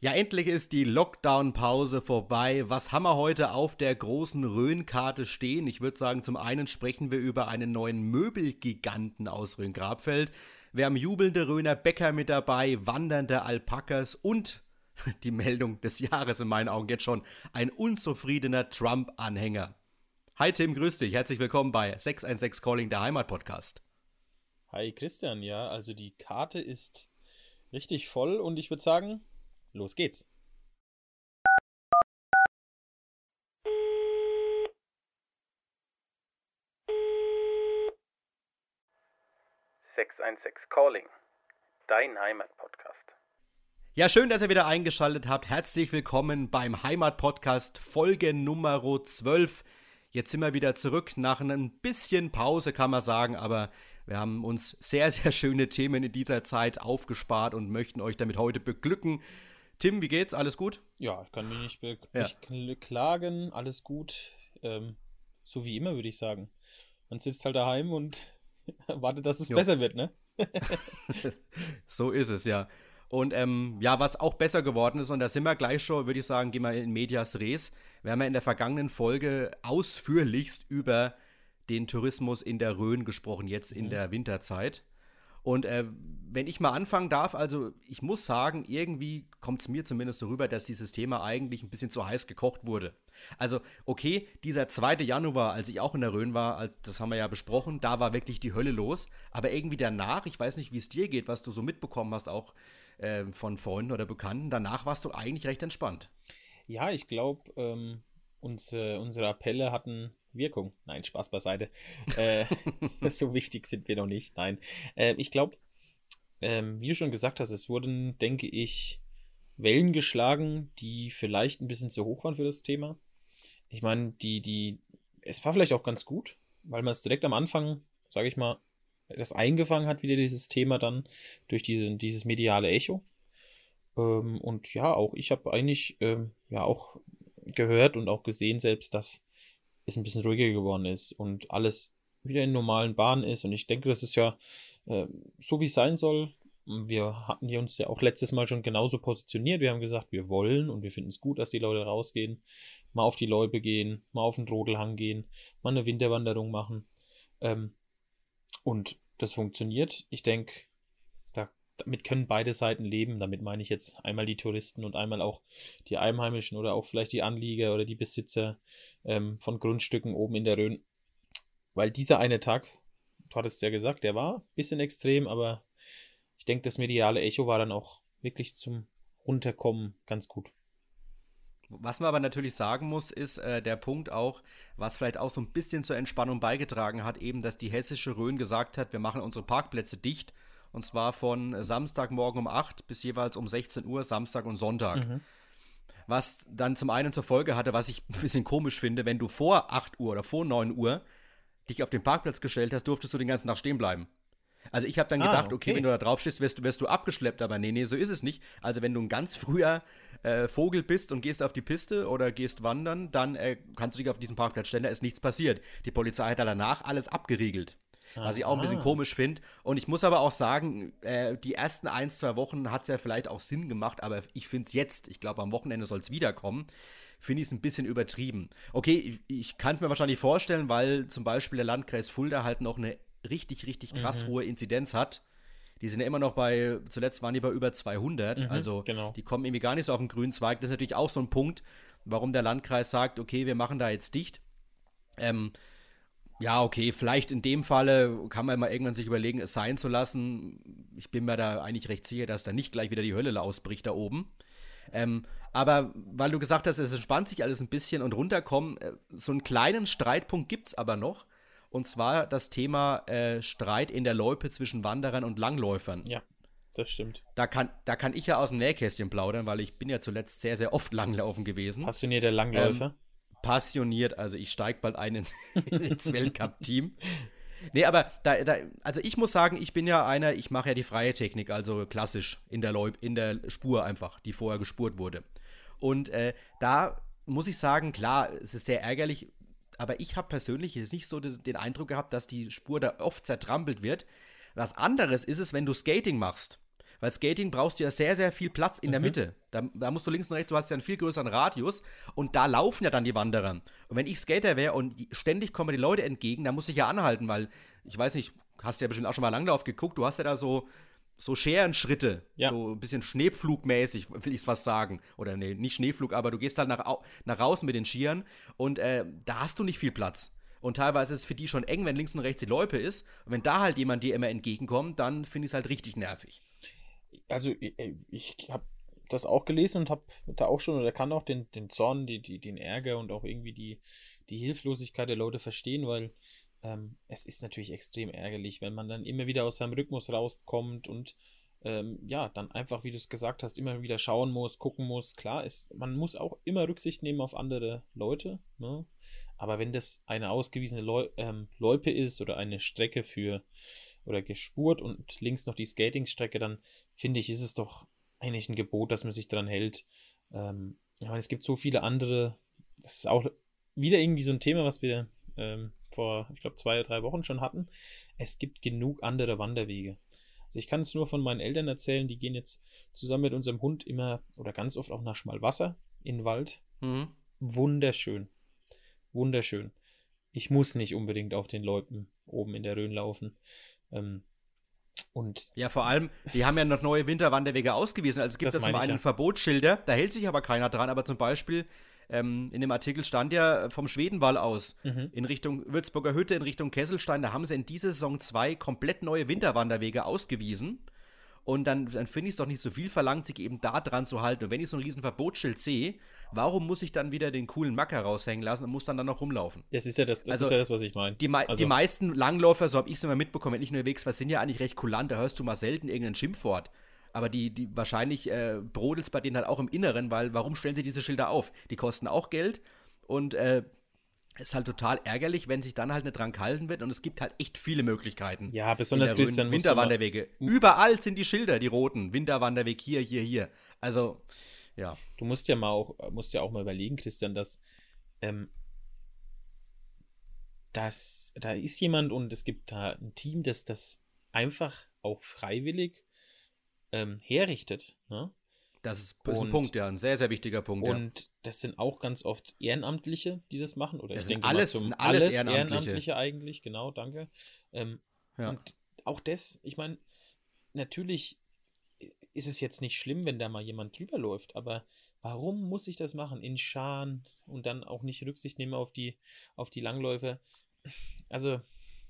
Ja, endlich ist die Lockdown-Pause vorbei. Was haben wir heute auf der großen Rhön-Karte stehen? Ich würde sagen, zum einen sprechen wir über einen neuen Möbelgiganten aus Rhön-Grabfeld. Wir haben jubelnde Rhöner Bäcker mit dabei, wandernde Alpakas und die Meldung des Jahres in meinen Augen jetzt schon, ein unzufriedener Trump-Anhänger. Hi Tim, grüß dich. Herzlich willkommen bei 616 Calling, der Heimat-Podcast. Hi Christian, ja, also die Karte ist richtig voll und ich würde sagen, Los geht's. Calling, dein Heimatpodcast. Ja, schön, dass ihr wieder eingeschaltet habt. Herzlich willkommen beim Heimatpodcast Folge Nummer 12. Jetzt sind wir wieder zurück nach ein bisschen Pause, kann man sagen, aber wir haben uns sehr, sehr schöne Themen in dieser Zeit aufgespart und möchten euch damit heute beglücken. Tim, wie geht's? Alles gut? Ja, ich kann mich nicht beklagen. Ja. Alles gut. Ähm, so wie immer, würde ich sagen. Man sitzt halt daheim und wartet, dass es jo. besser wird, ne? so ist es, ja. Und ähm, ja, was auch besser geworden ist, und da sind wir gleich schon, würde ich sagen, gehen wir in Medias Res. Wir haben ja in der vergangenen Folge ausführlichst über den Tourismus in der Rhön gesprochen, jetzt in mhm. der Winterzeit. Und äh, wenn ich mal anfangen darf, also ich muss sagen, irgendwie kommt es mir zumindest so rüber, dass dieses Thema eigentlich ein bisschen zu heiß gekocht wurde. Also, okay, dieser 2. Januar, als ich auch in der Rhön war, als, das haben wir ja besprochen, da war wirklich die Hölle los. Aber irgendwie danach, ich weiß nicht, wie es dir geht, was du so mitbekommen hast, auch äh, von Freunden oder Bekannten, danach warst du eigentlich recht entspannt. Ja, ich glaube, ähm, unsere, unsere Appelle hatten Wirkung. Nein, Spaß beiseite. äh, so wichtig sind wir noch nicht. Nein. Äh, ich glaube, ähm, wie du schon gesagt hast, es wurden, denke ich, Wellen geschlagen, die vielleicht ein bisschen zu hoch waren für das Thema. Ich meine, die, die, es war vielleicht auch ganz gut, weil man es direkt am Anfang, sage ich mal, das eingefangen hat, wieder dieses Thema dann durch diese, dieses mediale Echo. Ähm, und ja, auch ich habe eigentlich ähm, ja auch gehört und auch gesehen selbst, dass es ein bisschen ruhiger geworden ist und alles wieder in normalen Bahnen ist. Und ich denke, das ist ja äh, so, wie es sein soll. Wir hatten uns ja auch letztes Mal schon genauso positioniert. Wir haben gesagt, wir wollen und wir finden es gut, dass die Leute rausgehen, mal auf die Loipe gehen, mal auf den Rodelhang gehen, mal eine Winterwanderung machen. Ähm, und das funktioniert. Ich denke, damit können beide Seiten leben. Damit meine ich jetzt einmal die Touristen und einmal auch die Einheimischen oder auch vielleicht die Anlieger oder die Besitzer ähm, von Grundstücken oben in der Rhön. Weil dieser eine Tag, du hattest ja gesagt, der war ein bisschen extrem, aber ich denke, das mediale Echo war dann auch wirklich zum Runterkommen ganz gut. Was man aber natürlich sagen muss, ist äh, der Punkt auch, was vielleicht auch so ein bisschen zur Entspannung beigetragen hat, eben, dass die hessische Rhön gesagt hat, wir machen unsere Parkplätze dicht und zwar von Samstagmorgen um 8 bis jeweils um 16 Uhr, Samstag und Sonntag. Mhm. Was dann zum einen zur Folge hatte, was ich ein bisschen komisch finde, wenn du vor 8 Uhr oder vor 9 Uhr dich auf den Parkplatz gestellt hast, durftest du den ganzen Tag stehen bleiben. Also ich habe dann ah, gedacht, okay. okay. wenn du da drauf stehst, wirst, wirst, du abgeschleppt, aber nee, nee, so ist es nicht. Also wenn du ein ganz früher äh, Vogel bist und gehst auf die Piste oder gehst wandern, dann äh, kannst du dich auf diesen Parkplatz stellen, da ist nichts passiert. Die Polizei hat da danach alles abgeriegelt was ich auch ein bisschen komisch finde. Und ich muss aber auch sagen, äh, die ersten ein, zwei Wochen hat es ja vielleicht auch Sinn gemacht, aber ich finde es jetzt, ich glaube am Wochenende soll es wiederkommen, finde ich es ein bisschen übertrieben. Okay, ich, ich kann es mir wahrscheinlich vorstellen, weil zum Beispiel der Landkreis Fulda halt noch eine richtig, richtig krass mhm. hohe Inzidenz hat. Die sind ja immer noch bei, zuletzt waren die bei über 200, mhm, also genau. die kommen irgendwie gar nicht so auf den grünen Zweig. Das ist natürlich auch so ein Punkt, warum der Landkreis sagt, okay, wir machen da jetzt dicht. Ähm, ja, okay, vielleicht in dem Falle kann man mal irgendwann sich überlegen, es sein zu lassen. Ich bin mir da eigentlich recht sicher, dass da nicht gleich wieder die Hölle ausbricht da oben. Ähm, aber weil du gesagt hast, es entspannt sich alles ein bisschen und runterkommen, äh, so einen kleinen Streitpunkt gibt es aber noch. Und zwar das Thema äh, Streit in der Loipe zwischen Wanderern und Langläufern. Ja, das stimmt. Da kann, da kann ich ja aus dem Nähkästchen plaudern, weil ich bin ja zuletzt sehr, sehr oft Langlaufen gewesen. Passionierter Langläufer? Ähm, passioniert. Also ich steige bald ein ins Weltcup-Team. Nee, aber da, da, also ich muss sagen, ich bin ja einer, ich mache ja die freie Technik, also klassisch in der, Leub, in der Spur einfach, die vorher gespurt wurde. Und äh, da muss ich sagen, klar, es ist sehr ärgerlich, aber ich habe persönlich jetzt nicht so den Eindruck gehabt, dass die Spur da oft zertrampelt wird. Was anderes ist es, wenn du Skating machst. Weil Skating brauchst du ja sehr, sehr viel Platz in der Mhm. Mitte. Da, da musst du links und rechts, du hast ja einen viel größeren Radius und da laufen ja dann die Wanderer. Und wenn ich Skater wäre und ständig kommen mir die Leute entgegen, dann muss ich ja anhalten, weil ich weiß nicht, hast ja bestimmt auch schon mal Langlauf geguckt, du hast ja da so, so Scherenschritte, Ja. so ein bisschen Schneepflugmäßig, will ich was sagen. Oder nee, nicht Schneeflug, aber du gehst halt nach, nach außen mit den Skiern und äh, da hast du nicht viel Platz. Und teilweise ist es für die schon eng, wenn links und rechts die Loipe ist. Und wenn da halt jemand dir immer entgegenkommt, dann finde ich es halt richtig nervig. Also ich, habe das auch gelesen und habe da auch schon oder kann auch den, den Zorn, die, die, den Ärger und auch irgendwie die, die Hilflosigkeit der Leute verstehen, weil ähm, es ist natürlich extrem ärgerlich, wenn man dann immer wieder aus seinem Rhythmus rauskommt und ähm, ja, dann einfach, wie du es gesagt hast, immer wieder schauen muss, gucken muss. Klar, ist, man muss auch immer Rücksicht nehmen auf andere Leute, ne? Aber wenn das eine ausgewiesene Leu ähm, Loipe ist oder eine Strecke für oder gespurt und links noch die Skatingstrecke, dann finde ich, ist es doch eigentlich ein Gebot, dass man sich dran hält. Ähm, ich meine, es gibt so viele andere, das ist auch wieder irgendwie so ein Thema, was wir ähm, vor, ich glaube, zwei oder drei Wochen schon hatten. Es gibt genug andere Wanderwege. Also ich kann es nur von meinen Eltern erzählen, die gehen jetzt zusammen mit unserem Hund immer oder ganz oft auch nach Schmalwasser in den Wald. Mhm. Wunderschön. Wunderschön. Ich muss nicht unbedingt auf den Loipen oben in der Rhön laufen. Ähm, und Ja, vor allem, die haben ja noch neue Winterwanderwege ausgewiesen. Also es gibt ja zum einen ja. Verbotsschilder, da hält sich aber keiner dran. Aber zum Beispiel ähm, in dem Artikel stand ja vom Schwedenwall aus Mhm. in Richtung Würzburger Hütte, in Richtung Kesselstein, da haben sie in dieser Saison zwei komplett neue Winterwanderwege ausgewiesen. Und dann, dann finde ich es doch nicht so viel verlangt, sich eben da dran zu halten. Und wenn ich so ein riesen Verbotsschild sehe, warum muss ich dann wieder den coolen Macker raushängen lassen und muss dann, dann noch rumlaufen? das ist ja das, das Also, ist ja das, was ich meine. Die, Also- die meisten Langläufer, so habe ich es immer mitbekommen, wenn ich unterwegs war, sind ja eigentlich recht kulant. Da hörst du mal selten irgendein Schimpfwort. Aber die, die wahrscheinlich äh, brodelt es bei denen halt auch im Inneren, weil warum stellen sie diese Schilder auf? Die kosten auch Geld und äh, ist halt total ärgerlich, wenn sich dann halt nicht dran gehalten wird und es gibt halt echt viele Möglichkeiten. Ja, besonders. Christian Winterwanderwege. Überall sind die Schilder, die roten. Winterwanderweg hier, hier, hier. Also, ja. Du musst ja mal auch, musst ja auch mal überlegen, Christian, dass, ähm, dass da ist jemand und es gibt da ein Team, das das einfach auch freiwillig ähm, herrichtet. Ne? Das ist, ist ein Punkt, ja. Ein sehr, sehr wichtiger Punkt, ja. Und das sind auch ganz oft Ehrenamtliche, die das machen. Oder Das ich denke alles- mal zum sind alles alles Ehrenamtliche. Ehrenamtliche eigentlich, genau, danke. Ähm, Ja. Und auch das, ich meine, natürlich ist es jetzt nicht schlimm, wenn da mal jemand drüber läuft, aber warum muss ich das machen in Scharen und dann auch nicht Rücksicht nehmen auf die, auf die Langläufer? Also,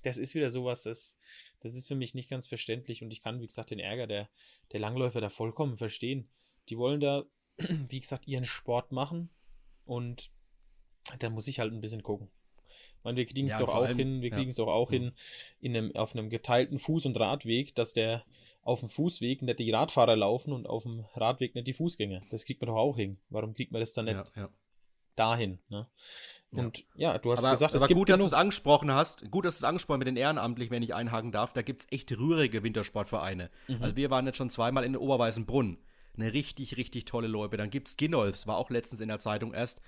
das ist wieder sowas, das, das ist für mich nicht ganz verständlich und ich kann, wie gesagt, den Ärger der, der Langläufer da vollkommen verstehen. Die wollen da, wie gesagt, ihren Sport machen und da muss ich halt ein bisschen gucken. Ich meine, wir kriegen es Ja, doch auch allem- hin, wir ja. kriegen es doch auch Mhm. hin, in einem, auf einem geteilten Fuß- und Radweg, dass der auf dem Fußweg nicht die Radfahrer laufen und auf dem Radweg nicht die Fußgänger. Das kriegt man doch auch hin. Warum kriegt man das dann nicht dahin? Ne? Und ja. du hast aber, gesagt, es aber gibt gut, dass du es angesprochen hast. Gut, dass du es angesprochen mit den Ehrenamtlichen, wenn ich einhaken darf. Da gibt es echt rührige Wintersportvereine. Mhm. Also wir waren jetzt schon zweimal in Oberweißenbrunn. Eine richtig, richtig tolle Loipe. Dann gibt es Ginolfs, war auch letztens in der Zeitung erst.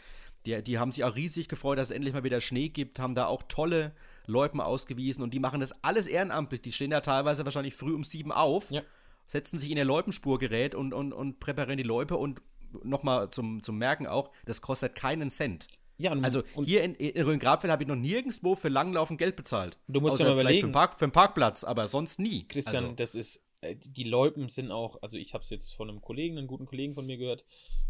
Die, die haben sich auch riesig gefreut, dass es endlich mal wieder Schnee gibt, haben da auch tolle Loipen ausgewiesen und die machen das alles ehrenamtlich. Die stehen da teilweise wahrscheinlich früh um sieben auf, Ja. setzen sich in ihr Loipenspurgerät und, und, und präparieren die Loipe und nochmal zum, zum Merken auch, das kostet keinen Cent. Ja, und, Also und hier in, in Rhön-Grabfeld habe ich noch nirgendwo für Langlaufen Geld bezahlt. Du musst Außer ja mal überlegen. Für einen, Park, für einen Parkplatz, aber sonst nie. Christian, Also, das ist, die Loipen sind auch, also ich habe es jetzt von einem Kollegen, einem guten Kollegen von mir gehört,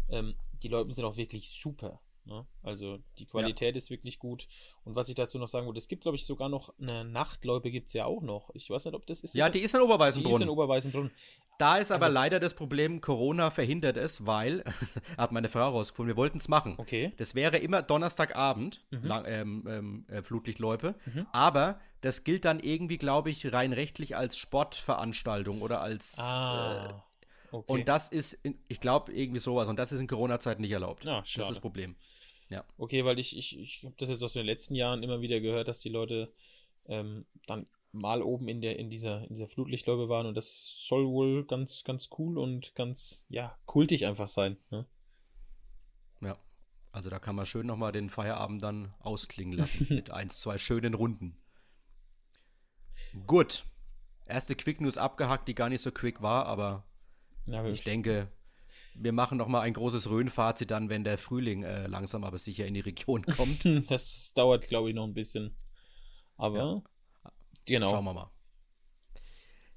ähm, die Loipen sind auch wirklich super. Ne? Also die Qualität ist wirklich gut. Und was ich dazu noch sagen wollte, es gibt, glaube ich, sogar noch eine Nachtloipe gibt es ja auch noch. Ich weiß nicht, ob das ist. ja, das- die ist in die ist in Oberweißenbrunn. da ist aber also- leider das Problem, Corona verhindert es, weil, hat meine Frau rausgefunden, wir wollten es machen. Okay. Das wäre immer Donnerstagabend, Mhm. lang, ähm, ähm, äh, Flutlichtloipe. Mhm. Aber das gilt dann irgendwie, glaube ich, rein rechtlich als Sportveranstaltung oder als. Äh, Ah. Okay. und das ist, in, ich glaube, irgendwie sowas. Und das ist in Corona-Zeiten nicht erlaubt. Ah, das ist das Problem. Okay, weil ich, ich, ich habe das jetzt aus den letzten Jahren immer wieder gehört, dass die Leute ähm, dann mal oben in der in dieser in dieser Flutlichtloipe waren und das soll wohl ganz ganz cool und ganz ja kultig einfach sein. Ne? Ja. Also da kann man schön nochmal den Feierabend dann ausklingen lassen mit eins, zwei schönen Runden. Gut. Erste Quick News abgehackt, die gar nicht so quick war, aber Ja, ich denke, wir machen noch mal ein großes Rhön-Fazit dann, wenn der Frühling äh, langsam aber sicher in die Region kommt. das dauert, glaube ich, noch ein bisschen. Aber ja. genau. Schauen wir mal.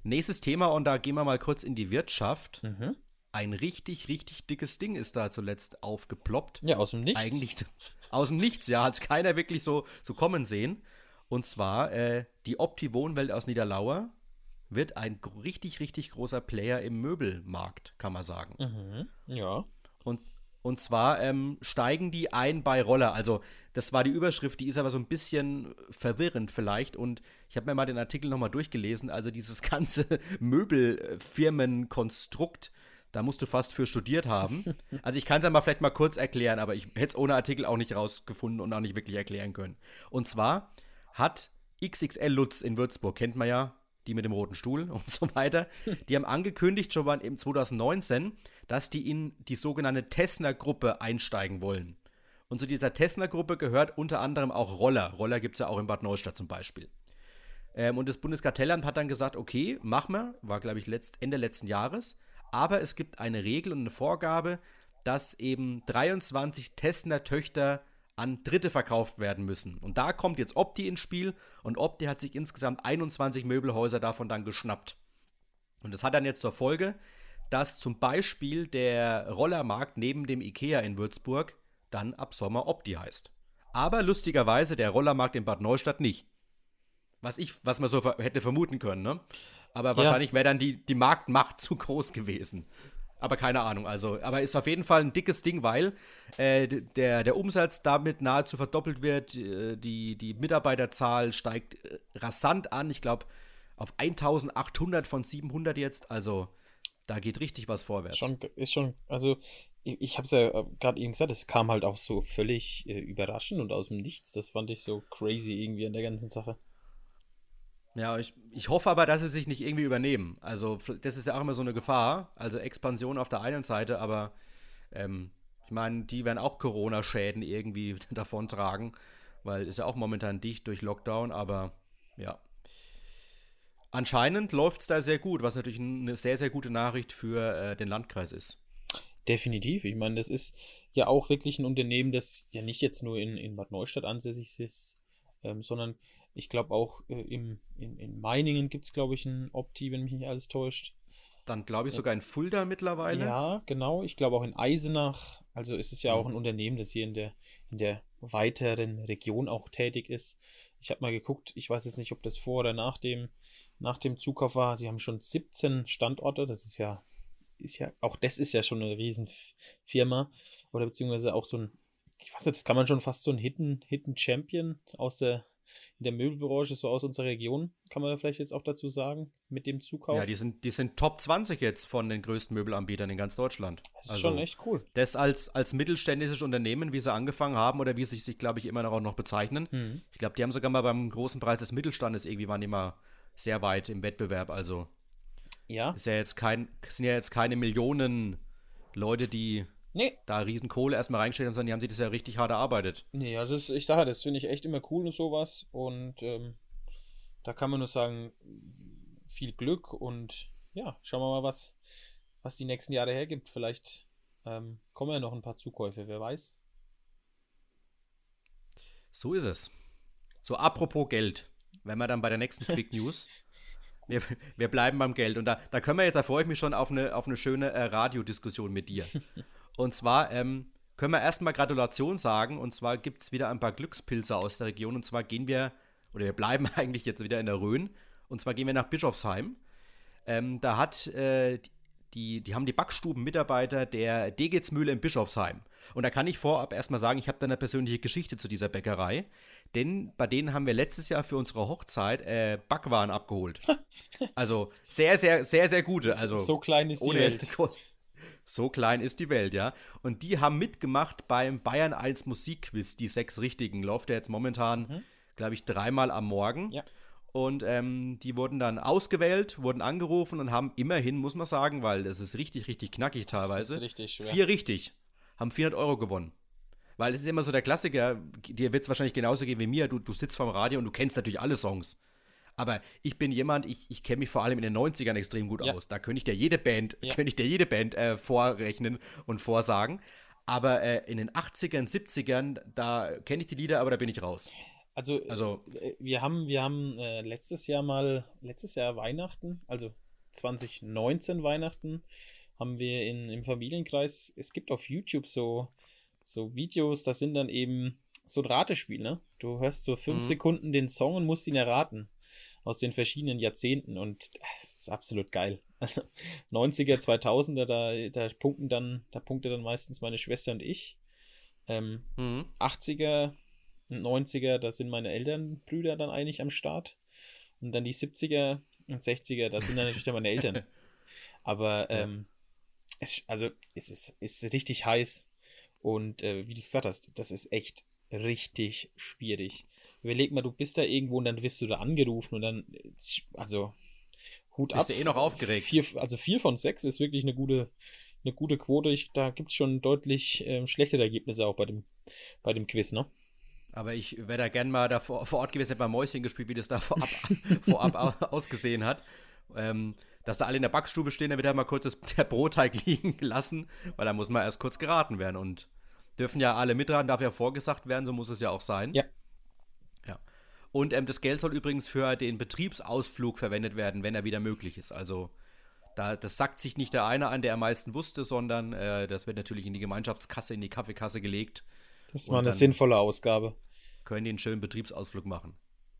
Nächstes Thema, und da gehen wir mal kurz in die Wirtschaft. Mhm. Ein richtig, richtig dickes Ding ist da zuletzt aufgeploppt. Ja, aus dem Nichts. Eigentlich aus dem Nichts, ja, hat es keiner wirklich so, so kommen sehen. Und zwar äh, die Opti Wohnwelt aus Niederlauer wird ein richtig, richtig großer Player im Möbelmarkt, kann man sagen. Mhm, ja. Und, und zwar ähm, steigen die ein bei Roller. Also, das war die Überschrift, die ist aber so ein bisschen verwirrend vielleicht. Und ich habe mir mal den Artikel nochmal durchgelesen. Also, dieses ganze Möbelfirmenkonstrukt, da musst du fast für studiert haben. Also, ich kann es ja mal vielleicht mal kurz erklären, aber ich hätte es ohne Artikel auch nicht rausgefunden und auch nicht wirklich erklären können. Und zwar hat XXL Lutz in Würzburg, kennt man ja, die mit dem roten Stuhl und so weiter, die haben angekündigt schon mal im 2019, dass die in die sogenannte Tessner-Gruppe einsteigen wollen. Und zu dieser Tessner-Gruppe gehört unter anderem auch Roller. Roller gibt es ja auch in Bad Neustadt zum Beispiel. Ähm, und das Bundeskartellamt hat dann gesagt, okay, mach mal, war glaube ich letzt, Ende letzten Jahres, aber es gibt eine Regel und eine Vorgabe, dass eben 23 Tessner-Töchter an Dritte verkauft werden müssen. Und da kommt jetzt Opti ins Spiel und Opti hat sich insgesamt 21 Möbelhäuser davon dann geschnappt. Und das hat dann jetzt zur Folge, dass zum Beispiel der Rollermarkt neben dem Ikea in Würzburg dann ab Sommer Opti heißt. Aber lustigerweise der Rollermarkt in Bad Neustadt nicht. Was ich, was man so hätte vermuten können, ne? Aber wahrscheinlich wäre dann die, die Marktmacht zu groß gewesen. Aber keine Ahnung, also, aber ist auf jeden Fall ein dickes Ding, weil äh, der, der Umsatz damit nahezu verdoppelt wird, äh, die, die Mitarbeiterzahl steigt äh, rasant an, ich glaube auf 1800 von 700 jetzt, also da geht richtig was vorwärts. Schon, ist schon, also ich, ich habe es ja äh, gerade eben gesagt, es kam halt auch so völlig äh, überraschend und aus dem Nichts, das fand ich so crazy irgendwie an der ganzen Sache. Ja, ich, ich hoffe aber, dass sie sich nicht irgendwie übernehmen. Also, das ist ja auch immer so eine Gefahr. Also, Expansion auf der einen Seite, aber ähm, ich meine, die werden auch Corona-Schäden irgendwie davontragen, weil ist ja auch momentan dicht durch Lockdown, aber ja. Anscheinend läuft es da sehr gut, was natürlich eine sehr, sehr gute Nachricht für äh, den Landkreis ist. Definitiv. Ich meine, das ist ja auch wirklich ein Unternehmen, das ja nicht jetzt nur in, in Bad Neustadt ansässig ist, ähm, sondern ich glaube auch äh, im, in, in Meiningen gibt es, glaube ich, ein Opti, wenn mich nicht alles täuscht. Dann glaube ich sogar in Fulda mittlerweile. Ja, genau. Ich glaube auch in Eisenach. Also ist es ja mhm. auch ein Unternehmen, das hier in der, in der weiteren Region auch tätig ist. Ich habe mal geguckt, ich weiß jetzt nicht, ob das vor oder nach dem, nach dem Zukauf war. Sie haben schon 17 Standorte. Das ist ja, ist ja, auch das ist ja schon eine Riesenfirma. Oder beziehungsweise auch so ein, ich weiß nicht, das kann man schon fast so ein Hidden, Hidden Champion aus der in der Möbelbranche so aus unserer Region, kann man da vielleicht jetzt auch dazu sagen, mit dem Zukauf. Ja, die sind, die sind Top 20 jetzt von den größten Möbelanbietern in ganz Deutschland. Das ist also, schon echt cool. Das als, als mittelständisches Unternehmen, wie sie angefangen haben oder wie sie sich, glaube ich, immer noch, auch noch bezeichnen. Mhm. Ich glaube, die haben sogar mal beim großen Preis des Mittelstandes irgendwie waren die mal sehr weit im Wettbewerb. Also ja. Ist ja jetzt kein, sind ja jetzt keine Millionen Leute, die Nee. Da riesen Kohle erstmal reingestellt haben, sondern die haben sich das ja richtig hart erarbeitet. Nee, also es, ich sage, das finde ich echt immer cool und sowas. Und ähm, da kann man nur sagen, viel Glück und ja, schauen wir mal, was, was die nächsten Jahre hergibt. Vielleicht ähm, kommen ja noch ein paar Zukäufe, wer weiß. So ist es. So, apropos Geld, wenn wir dann bei der nächsten Quick News. wir, wir bleiben beim Geld. Und da, da können wir jetzt, da freue ich mich schon auf eine, auf eine schöne äh, Radiodiskussion mit dir. Und zwar ähm, können wir erstmal Gratulation sagen. Und zwar gibt es wieder ein paar Glückspilze aus der Region. Und zwar gehen wir, oder wir bleiben eigentlich jetzt wieder in der Rhön. Und zwar gehen wir nach Bischofsheim. Ähm, da hat äh, die, die haben die Backstubenmitarbeiter der Degetsmühle in Bischofsheim. Und da kann ich vorab erstmal sagen, ich habe da eine persönliche Geschichte zu dieser Bäckerei. Denn bei denen haben wir letztes Jahr für unsere Hochzeit äh, Backwaren abgeholt. Also sehr, sehr, sehr, sehr gute. Also so klein ist die Welt. So klein ist die Welt, ja. Und die haben mitgemacht beim Bayern 1 Musikquiz, die sechs richtigen. Läuft ja jetzt momentan, mhm. glaube ich, dreimal am Morgen. Ja. Und ähm, die wurden dann ausgewählt, wurden angerufen und haben immerhin, muss man sagen, weil das ist richtig, richtig knackig teilweise. Das ist richtig schwer. Vier richtig. Haben 400 Euro gewonnen. Weil es ist immer so der Klassiker, dir wird es wahrscheinlich genauso gehen wie mir. Du, du sitzt vorm Radio und du kennst natürlich alle Songs. Aber ich bin jemand, ich, ich kenne mich vor allem in den 90ern extrem gut Ja. aus. Da könnte ich dir jede Band, Ja. könnte ich dir jede Band äh, vorrechnen und vorsagen. Aber äh, in den 80ern, 70ern, da kenne ich die Lieder, aber da bin ich raus. Also, Also- äh, wir haben, wir haben äh, letztes Jahr mal, letztes Jahr Weihnachten, also 2019 Weihnachten, haben wir in, im Familienkreis, es gibt auf YouTube so, so Videos, das sind dann eben so ein Ratespiel, ne? Du hörst so fünf Mhm. Sekunden den Song und musst ihn erraten. Aus den verschiedenen Jahrzehnten und das ist absolut geil. Also 90er, 2000er, da, da punkten dann, da punkte dann meistens meine Schwester und ich. Ähm, Mhm. 80er und 90er, da sind meine Elternbrüder dann eigentlich am Start. Und dann die 70er und 60er, da sind dann natürlich dann meine Eltern. Aber ähm, es, also es ist, ist richtig heiß. Und äh, wie du gesagt hast, das ist echt richtig schwierig. Überleg mal, du bist da irgendwo und dann wirst du da angerufen und dann, äh, also Hut Bist ab. du eh noch aufgeregt? Vier, also vier von sechs ist wirklich eine gute, eine gute Quote. Ich, da gibt es schon deutlich ähm, schlechtere Ergebnisse auch bei dem, bei dem Quiz, ne? Aber ich wäre da gern mal da vor, vor Ort gewesen, hätte mal Mäuschen gespielt, wie das da vorab, vorab au- ausgesehen hat. Ähm, dass da alle in der Backstube stehen, dann wird da mal kurz das, der Brotteig liegen gelassen, weil da muss man erst kurz geraten werden. Und dürfen ja alle mitraten, darf ja vorgesagt werden, so muss es ja auch sein. Ja. Ja. Und ähm, das Geld soll übrigens für den Betriebsausflug verwendet werden, wenn er wieder möglich ist. Also da, das sagt sich nicht der eine an, der am meisten wusste, sondern äh, das wird natürlich in die Gemeinschaftskasse, in die Kaffeekasse gelegt. Das war eine sinnvolle Ausgabe. Können die einen schönen Betriebsausflug machen.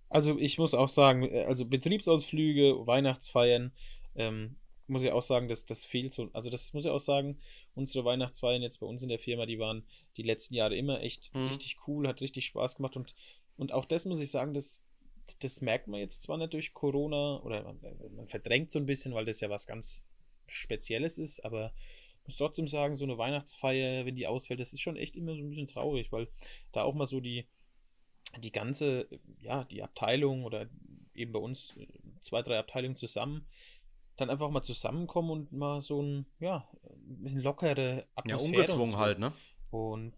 Also ich muss auch sagen, äh, also Betriebsausflüge, Weihnachtsfeiern, ähm, muss ich auch sagen, dass das fehlt so. Also das muss ich auch sagen, unsere Weihnachtsfeiern jetzt bei uns in der Firma, die waren die letzten Jahre immer echt Mhm. richtig cool, hat richtig Spaß gemacht und, und auch das muss ich sagen, das, das merkt man jetzt zwar nicht durch Corona oder man, man verdrängt so ein bisschen, weil das ja was ganz Spezielles ist, aber ich muss trotzdem sagen, so eine Weihnachtsfeier, wenn die ausfällt, das ist schon echt immer so ein bisschen traurig, weil da auch mal so die, die ganze, ja, die Abteilung oder eben bei uns äh, zwei, drei Abteilungen zusammen, dann einfach mal zusammenkommen und mal so ein, ja, ein bisschen lockere Ja, Atmosphäre. und ungezwungen so. halt, ne? Und,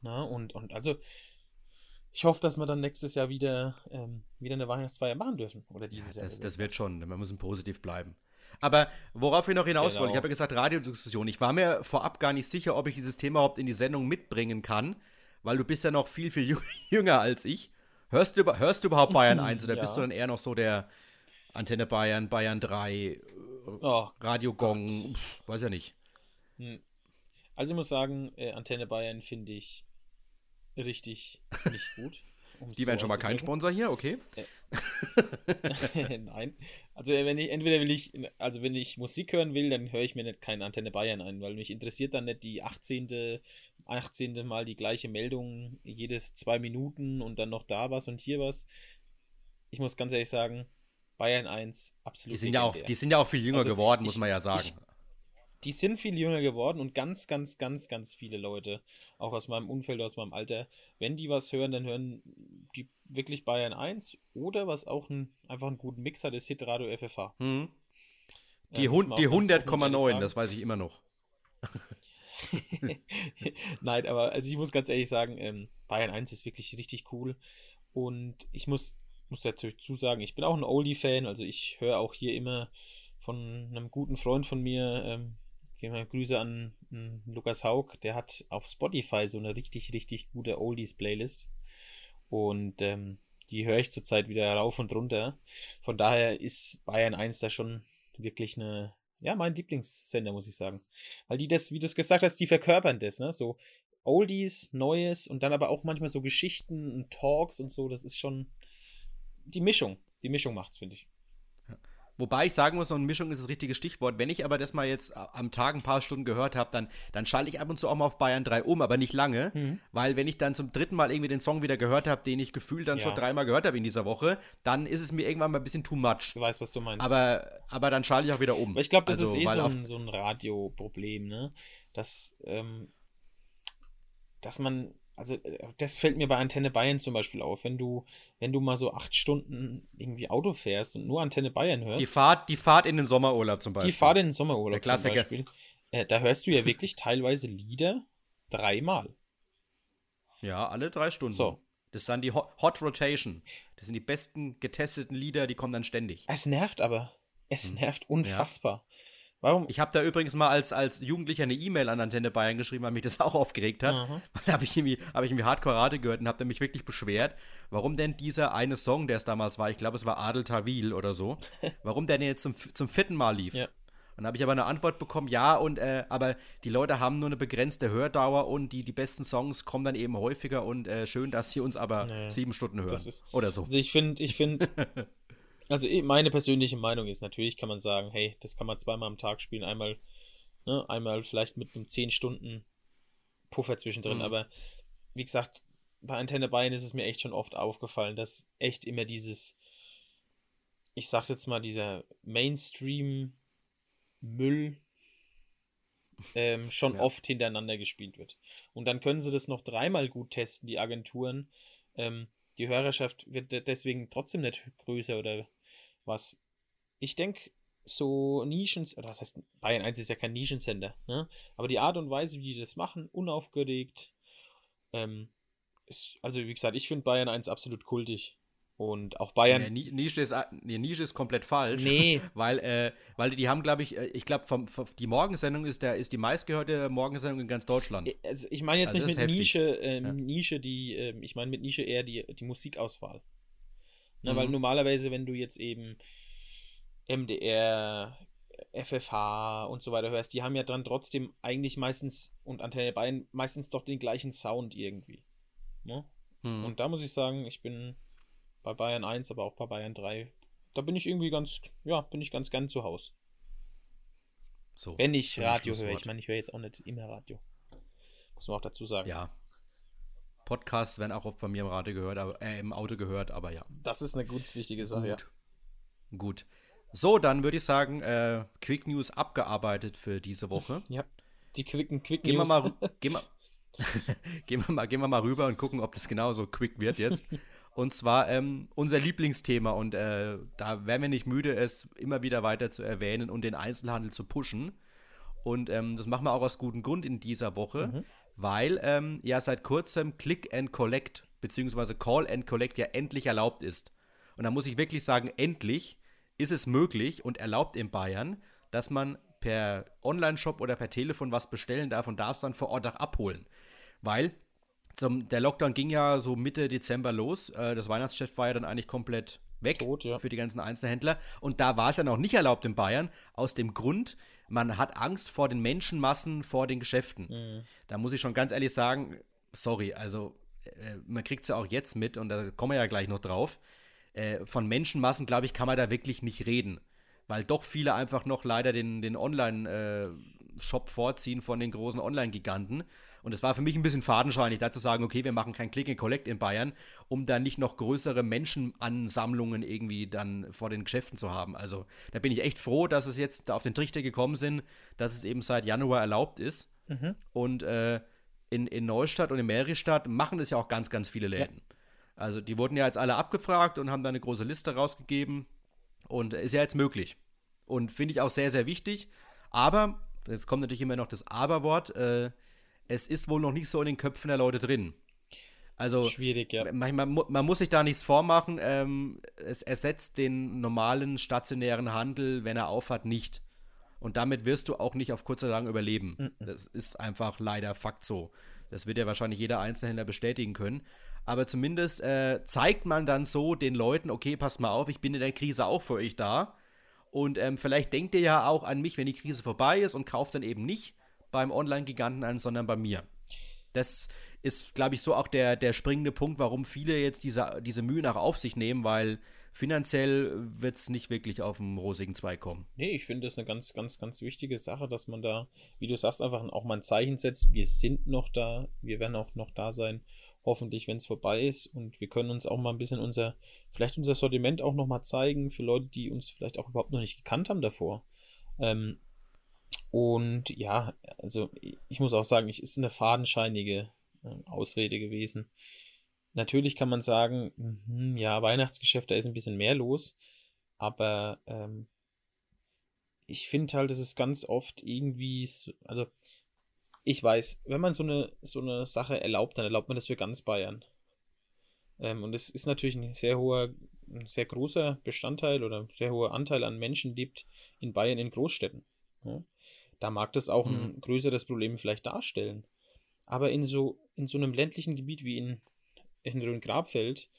na, und, und also, ich hoffe, dass wir dann nächstes Jahr wieder, ähm, wieder eine Weihnachtsfeier machen dürfen. Oder dieses Jahr. Das, besser das wird schon, wir müssen positiv bleiben. Aber worauf wir noch hinaus Genau. wollen, ich habe ja gesagt, Radiodiskussion. Ich war mir vorab gar nicht sicher, ob ich dieses Thema überhaupt in die Sendung mitbringen kann, weil du bist ja noch viel, viel jü- jünger als ich. Hörst du, hörst du überhaupt Bayern 1 oder Ja. bist du dann eher noch so der Antenne Bayern, Bayern 3, Oh, Radio Gong, pf, weiß ja nicht. Hm. Also ich muss sagen, äh, Antenne Bayern finde ich richtig nicht gut. um's Die so werden schon mal kein. Sponsor hier, okay? Nein. Also wenn ich, entweder will ich, also wenn ich Musik hören will, dann höre ich mir nicht keine Antenne Bayern ein, weil mich interessiert dann nicht die 18. 18. Mal die gleiche Meldung, jedes zwei Minuten und dann noch da was und hier was. Ich muss ganz ehrlich sagen, Bayern 1, absolut Die sind, ja auch, die sind ja auch viel jünger Also, geworden, muss ich- man ja sagen. ich- die sind viel jünger geworden und ganz, ganz, ganz, ganz viele Leute, auch aus meinem Umfeld, aus meinem Alter, wenn die was hören, dann hören die wirklich Bayern 1 oder was auch ein, einfach einen guten Mix hat, ist Hitradio FFH. hm? Ja, Die, muss man die auch ganz offen und 100,9, ehrlich das weiß ich immer noch. Nein, aber also ich muss ganz ehrlich sagen, ähm, Bayern 1 ist wirklich richtig cool. Und ich muss, muss natürlich zusagen, ich bin auch ein Oldie-Fan, also ich höre auch hier immer von einem guten Freund von mir, ähm, gehen wir Grüße an ähm, Lukas Haug, der hat auf Spotify so eine richtig, richtig gute Oldies-Playlist. Und ähm, die höre ich zurzeit wieder rauf und runter. Von daher ist Bayern 1 da schon wirklich eine, ja, mein Lieblingssender, muss ich sagen. Weil die das, wie du es gesagt hast, die verkörpern das, ne? So Oldies, Neues und dann aber auch manchmal so Geschichten und Talks und so. Das ist schon die Mischung. Die Mischung macht's, finde ich. Wobei ich sagen muss, so eine Mischung ist das richtige Stichwort. Wenn ich aber das mal jetzt am Tag ein paar Stunden gehört habe, dann, dann schalte ich ab und zu auch mal auf Bayern 3 um, aber nicht lange. Mhm. Weil wenn ich dann zum dritten Mal irgendwie den Song wieder gehört habe, den ich gefühlt dann Ja. schon dreimal gehört habe in dieser Woche, dann ist es mir irgendwann mal ein bisschen too much. Du weißt, was du meinst. Aber, aber dann schalte ich auch wieder um. Ich glaube, das Also, ist eh so ein, so ein Radioproblem, ne? Dass, ähm, dass man, also äh, das fällt mir bei Antenne Bayern zum Beispiel auf, wenn du, wenn du mal so acht Stunden irgendwie Auto fährst und nur Antenne Bayern hörst, Die Fahrt, die Fahrt in den Sommerurlaub zum Beispiel. die Fahrt in den Sommerurlaub Der Klassiker. zum Beispiel, äh, da hörst du ja wirklich teilweise Lieder dreimal. Ja, alle drei Stunden. So. Das ist dann die Hot, Hot Rotation. Das sind die besten getesteten Lieder, die kommen dann ständig. Es nervt aber. Es Hm. nervt unfassbar. Warum? Ich habe da übrigens mal als, als Jugendlicher eine E-Mail an Antenne Bayern geschrieben, weil mich das auch aufgeregt hat. Aha. Da habe ich irgendwie, hab ich irgendwie Hardcore Radio gehört und habe da mich wirklich beschwert, warum denn dieser eine Song, der es damals war, ich glaube es war Adel Tawil oder so, warum der denn jetzt zum, zum vierten Mal lief. Ja. Und da habe ich aber eine Antwort bekommen, ja, und äh, aber die Leute haben nur eine begrenzte Hördauer und die, die besten Songs kommen dann eben häufiger und äh, schön, dass sie uns aber Nee, sieben Stunden hören. ist- oder so. Also ich finde, ich finde, also eh, meine persönliche Meinung ist, natürlich kann man sagen, hey, das kann man zweimal am Tag spielen, einmal, ne, einmal vielleicht mit einem 10 Stunden Puffer zwischendrin, Mhm. aber wie gesagt, bei Antenne Bayern ist es mir echt schon oft aufgefallen, dass echt immer dieses, ich sag jetzt mal, dieser Mainstream Müll ähm, schon Ja. oft hintereinander gespielt wird. Und dann können sie das noch dreimal gut testen, die Agenturen. Ähm, die Hörerschaft wird de- deswegen trotzdem nicht größer oder was. Ich denke, so Nischen, oder was heißt, Bayern 1 ist ja kein Nischensender, ne? Aber die Art und Weise, wie die das machen, unaufgeregt, ähm, ist, also wie gesagt, ich finde Bayern 1 absolut kultig. Und auch Bayern. Ni- Nische ist, nee, Nische ist komplett falsch. Nee. Weil, äh, weil die haben, glaube ich, äh, ich glaube, die Morgensendung ist, der, ist die meistgehörte Morgensendung in ganz Deutschland. Also ich meine jetzt Also das nicht mit heftig. Nische, ähm, Ja. Nische, die, ähm, ich meine mit Nische eher die, die Musikauswahl. Ne, Mhm. Weil normalerweise, wenn du jetzt eben MDR, FFH und so weiter hörst, die haben ja dann trotzdem eigentlich meistens und Antenne Bayern meistens doch den gleichen Sound irgendwie. Ne? Hm. Und da muss ich sagen, ich bin bei Bayern 1, aber auch bei Bayern 3. Da bin ich irgendwie ganz, ja, bin ich ganz gern zu Hause. so, Wenn ich Radio höre, ich meine, ich höre jetzt auch nicht immer Radio. Muss man auch dazu sagen. Ja. Podcasts werden auch oft bei mir im Radio gehört, aber, äh, im Auto gehört, aber ja. Das ist eine ganz wichtige Sache, ja. Gut. Gut. So, dann würde ich sagen, äh, Quick News abgearbeitet für diese Woche. Ja. Die quicken Quick Gehen wir News. mal, gehen wir, gehen, wir mal, gehen wir mal rüber und gucken, ob das genauso quick wird jetzt. Und zwar ähm, unser Lieblingsthema und äh, da werden wir nicht müde, es immer wieder weiter zu erwähnen und den Einzelhandel zu pushen. Und ähm, das machen wir auch aus gutem Grund in dieser Woche, Mhm. Weil ähm, ja seit kurzem Click and Collect bzw. Call and Collect ja endlich erlaubt ist. Und da muss ich wirklich sagen, endlich ist es möglich und erlaubt in Bayern, dass man per Online-Shop oder per Telefon was bestellen darf und darf es dann vor Ort auch abholen. Weil zum, der Lockdown ging ja so Mitte Dezember los. Äh, das Weihnachtsgeschäft war ja dann eigentlich komplett weg Tot, ja. für die ganzen Einzelhändler. Und da war es ja noch nicht erlaubt in Bayern, aus dem Grund, man hat Angst vor den Menschenmassen vor den Geschäften. Mhm. Da muss ich schon ganz ehrlich sagen, sorry, also äh, man kriegt es ja auch jetzt mit und da kommen wir ja gleich noch drauf. Äh, von Menschenmassen, glaube ich, kann man da wirklich nicht reden. Weil doch viele einfach noch leider den, den Online-Shop vorziehen von den großen Online-Giganten. Und es war für mich ein bisschen fadenscheinig, da zu sagen, okay, wir machen kein Click and Collect in Bayern, um dann nicht noch größere Menschenansammlungen irgendwie dann vor den Geschäften zu haben. Also da bin ich echt froh, dass es jetzt auf den Trichter gekommen sind, dass es eben seit Januar erlaubt ist. Mhm. Und äh, in, in Neustadt und in Meristadt machen das ja auch ganz, ganz viele Läden. Also die wurden ja jetzt alle abgefragt und haben da eine große Liste rausgegeben. Und ist ja jetzt möglich. Und finde ich auch sehr, sehr wichtig. Aber, jetzt kommt natürlich immer noch das Aber-Wort, äh, es ist wohl noch nicht so in den Köpfen der Leute drin. Also, Schwierig, ja. man, man, man muss sich da nichts vormachen. Ähm, es ersetzt den normalen stationären Handel, wenn er aufhat, nicht. Und damit wirst du auch nicht auf kurz oder lang überleben. Das ist einfach leider Fakt so. Das wird ja wahrscheinlich jeder Einzelhändler bestätigen können. Aber zumindest äh, zeigt man dann so den Leuten, okay, passt mal auf, ich bin in der Krise auch für euch da. Und ähm, vielleicht denkt ihr ja auch an mich, wenn die Krise vorbei ist und kauft dann eben nicht beim Online-Giganten an, sondern bei mir. Das ist, glaube ich, so auch der, der springende Punkt, warum viele jetzt diese, diese Mühe nach auf sich nehmen, weil finanziell wird es nicht wirklich auf dem rosigen Zweig kommen. Nee, ich finde das eine ganz, ganz, ganz wichtige Sache, dass man da, wie du sagst, einfach auch mal ein Zeichen setzt. Wir sind noch da, wir werden auch noch da sein, hoffentlich, wenn es vorbei ist. Und wir können uns auch mal ein bisschen unser, vielleicht unser Sortiment auch noch mal zeigen für Leute, die uns vielleicht auch überhaupt noch nicht gekannt haben davor. Ähm, und ja, also ich muss auch sagen, es ist eine fadenscheinige äh, Ausrede gewesen. Natürlich kann man sagen, mhm, ja, Weihnachtsgeschäft, da ist ein bisschen mehr los, aber ähm, ich finde halt, es ist ganz oft irgendwie, so, also ich weiß, wenn man so eine, so eine Sache erlaubt, dann erlaubt man das für ganz Bayern. Ähm, und es ist natürlich ein sehr hoher, ein sehr großer Bestandteil oder sehr hoher Anteil an Menschen lebt in Bayern in Großstädten. Ja? Da mag das auch ein mhm. größeres Problem vielleicht darstellen. Aber in so, in so einem ländlichen Gebiet wie in, in Rhön-Grabfeld,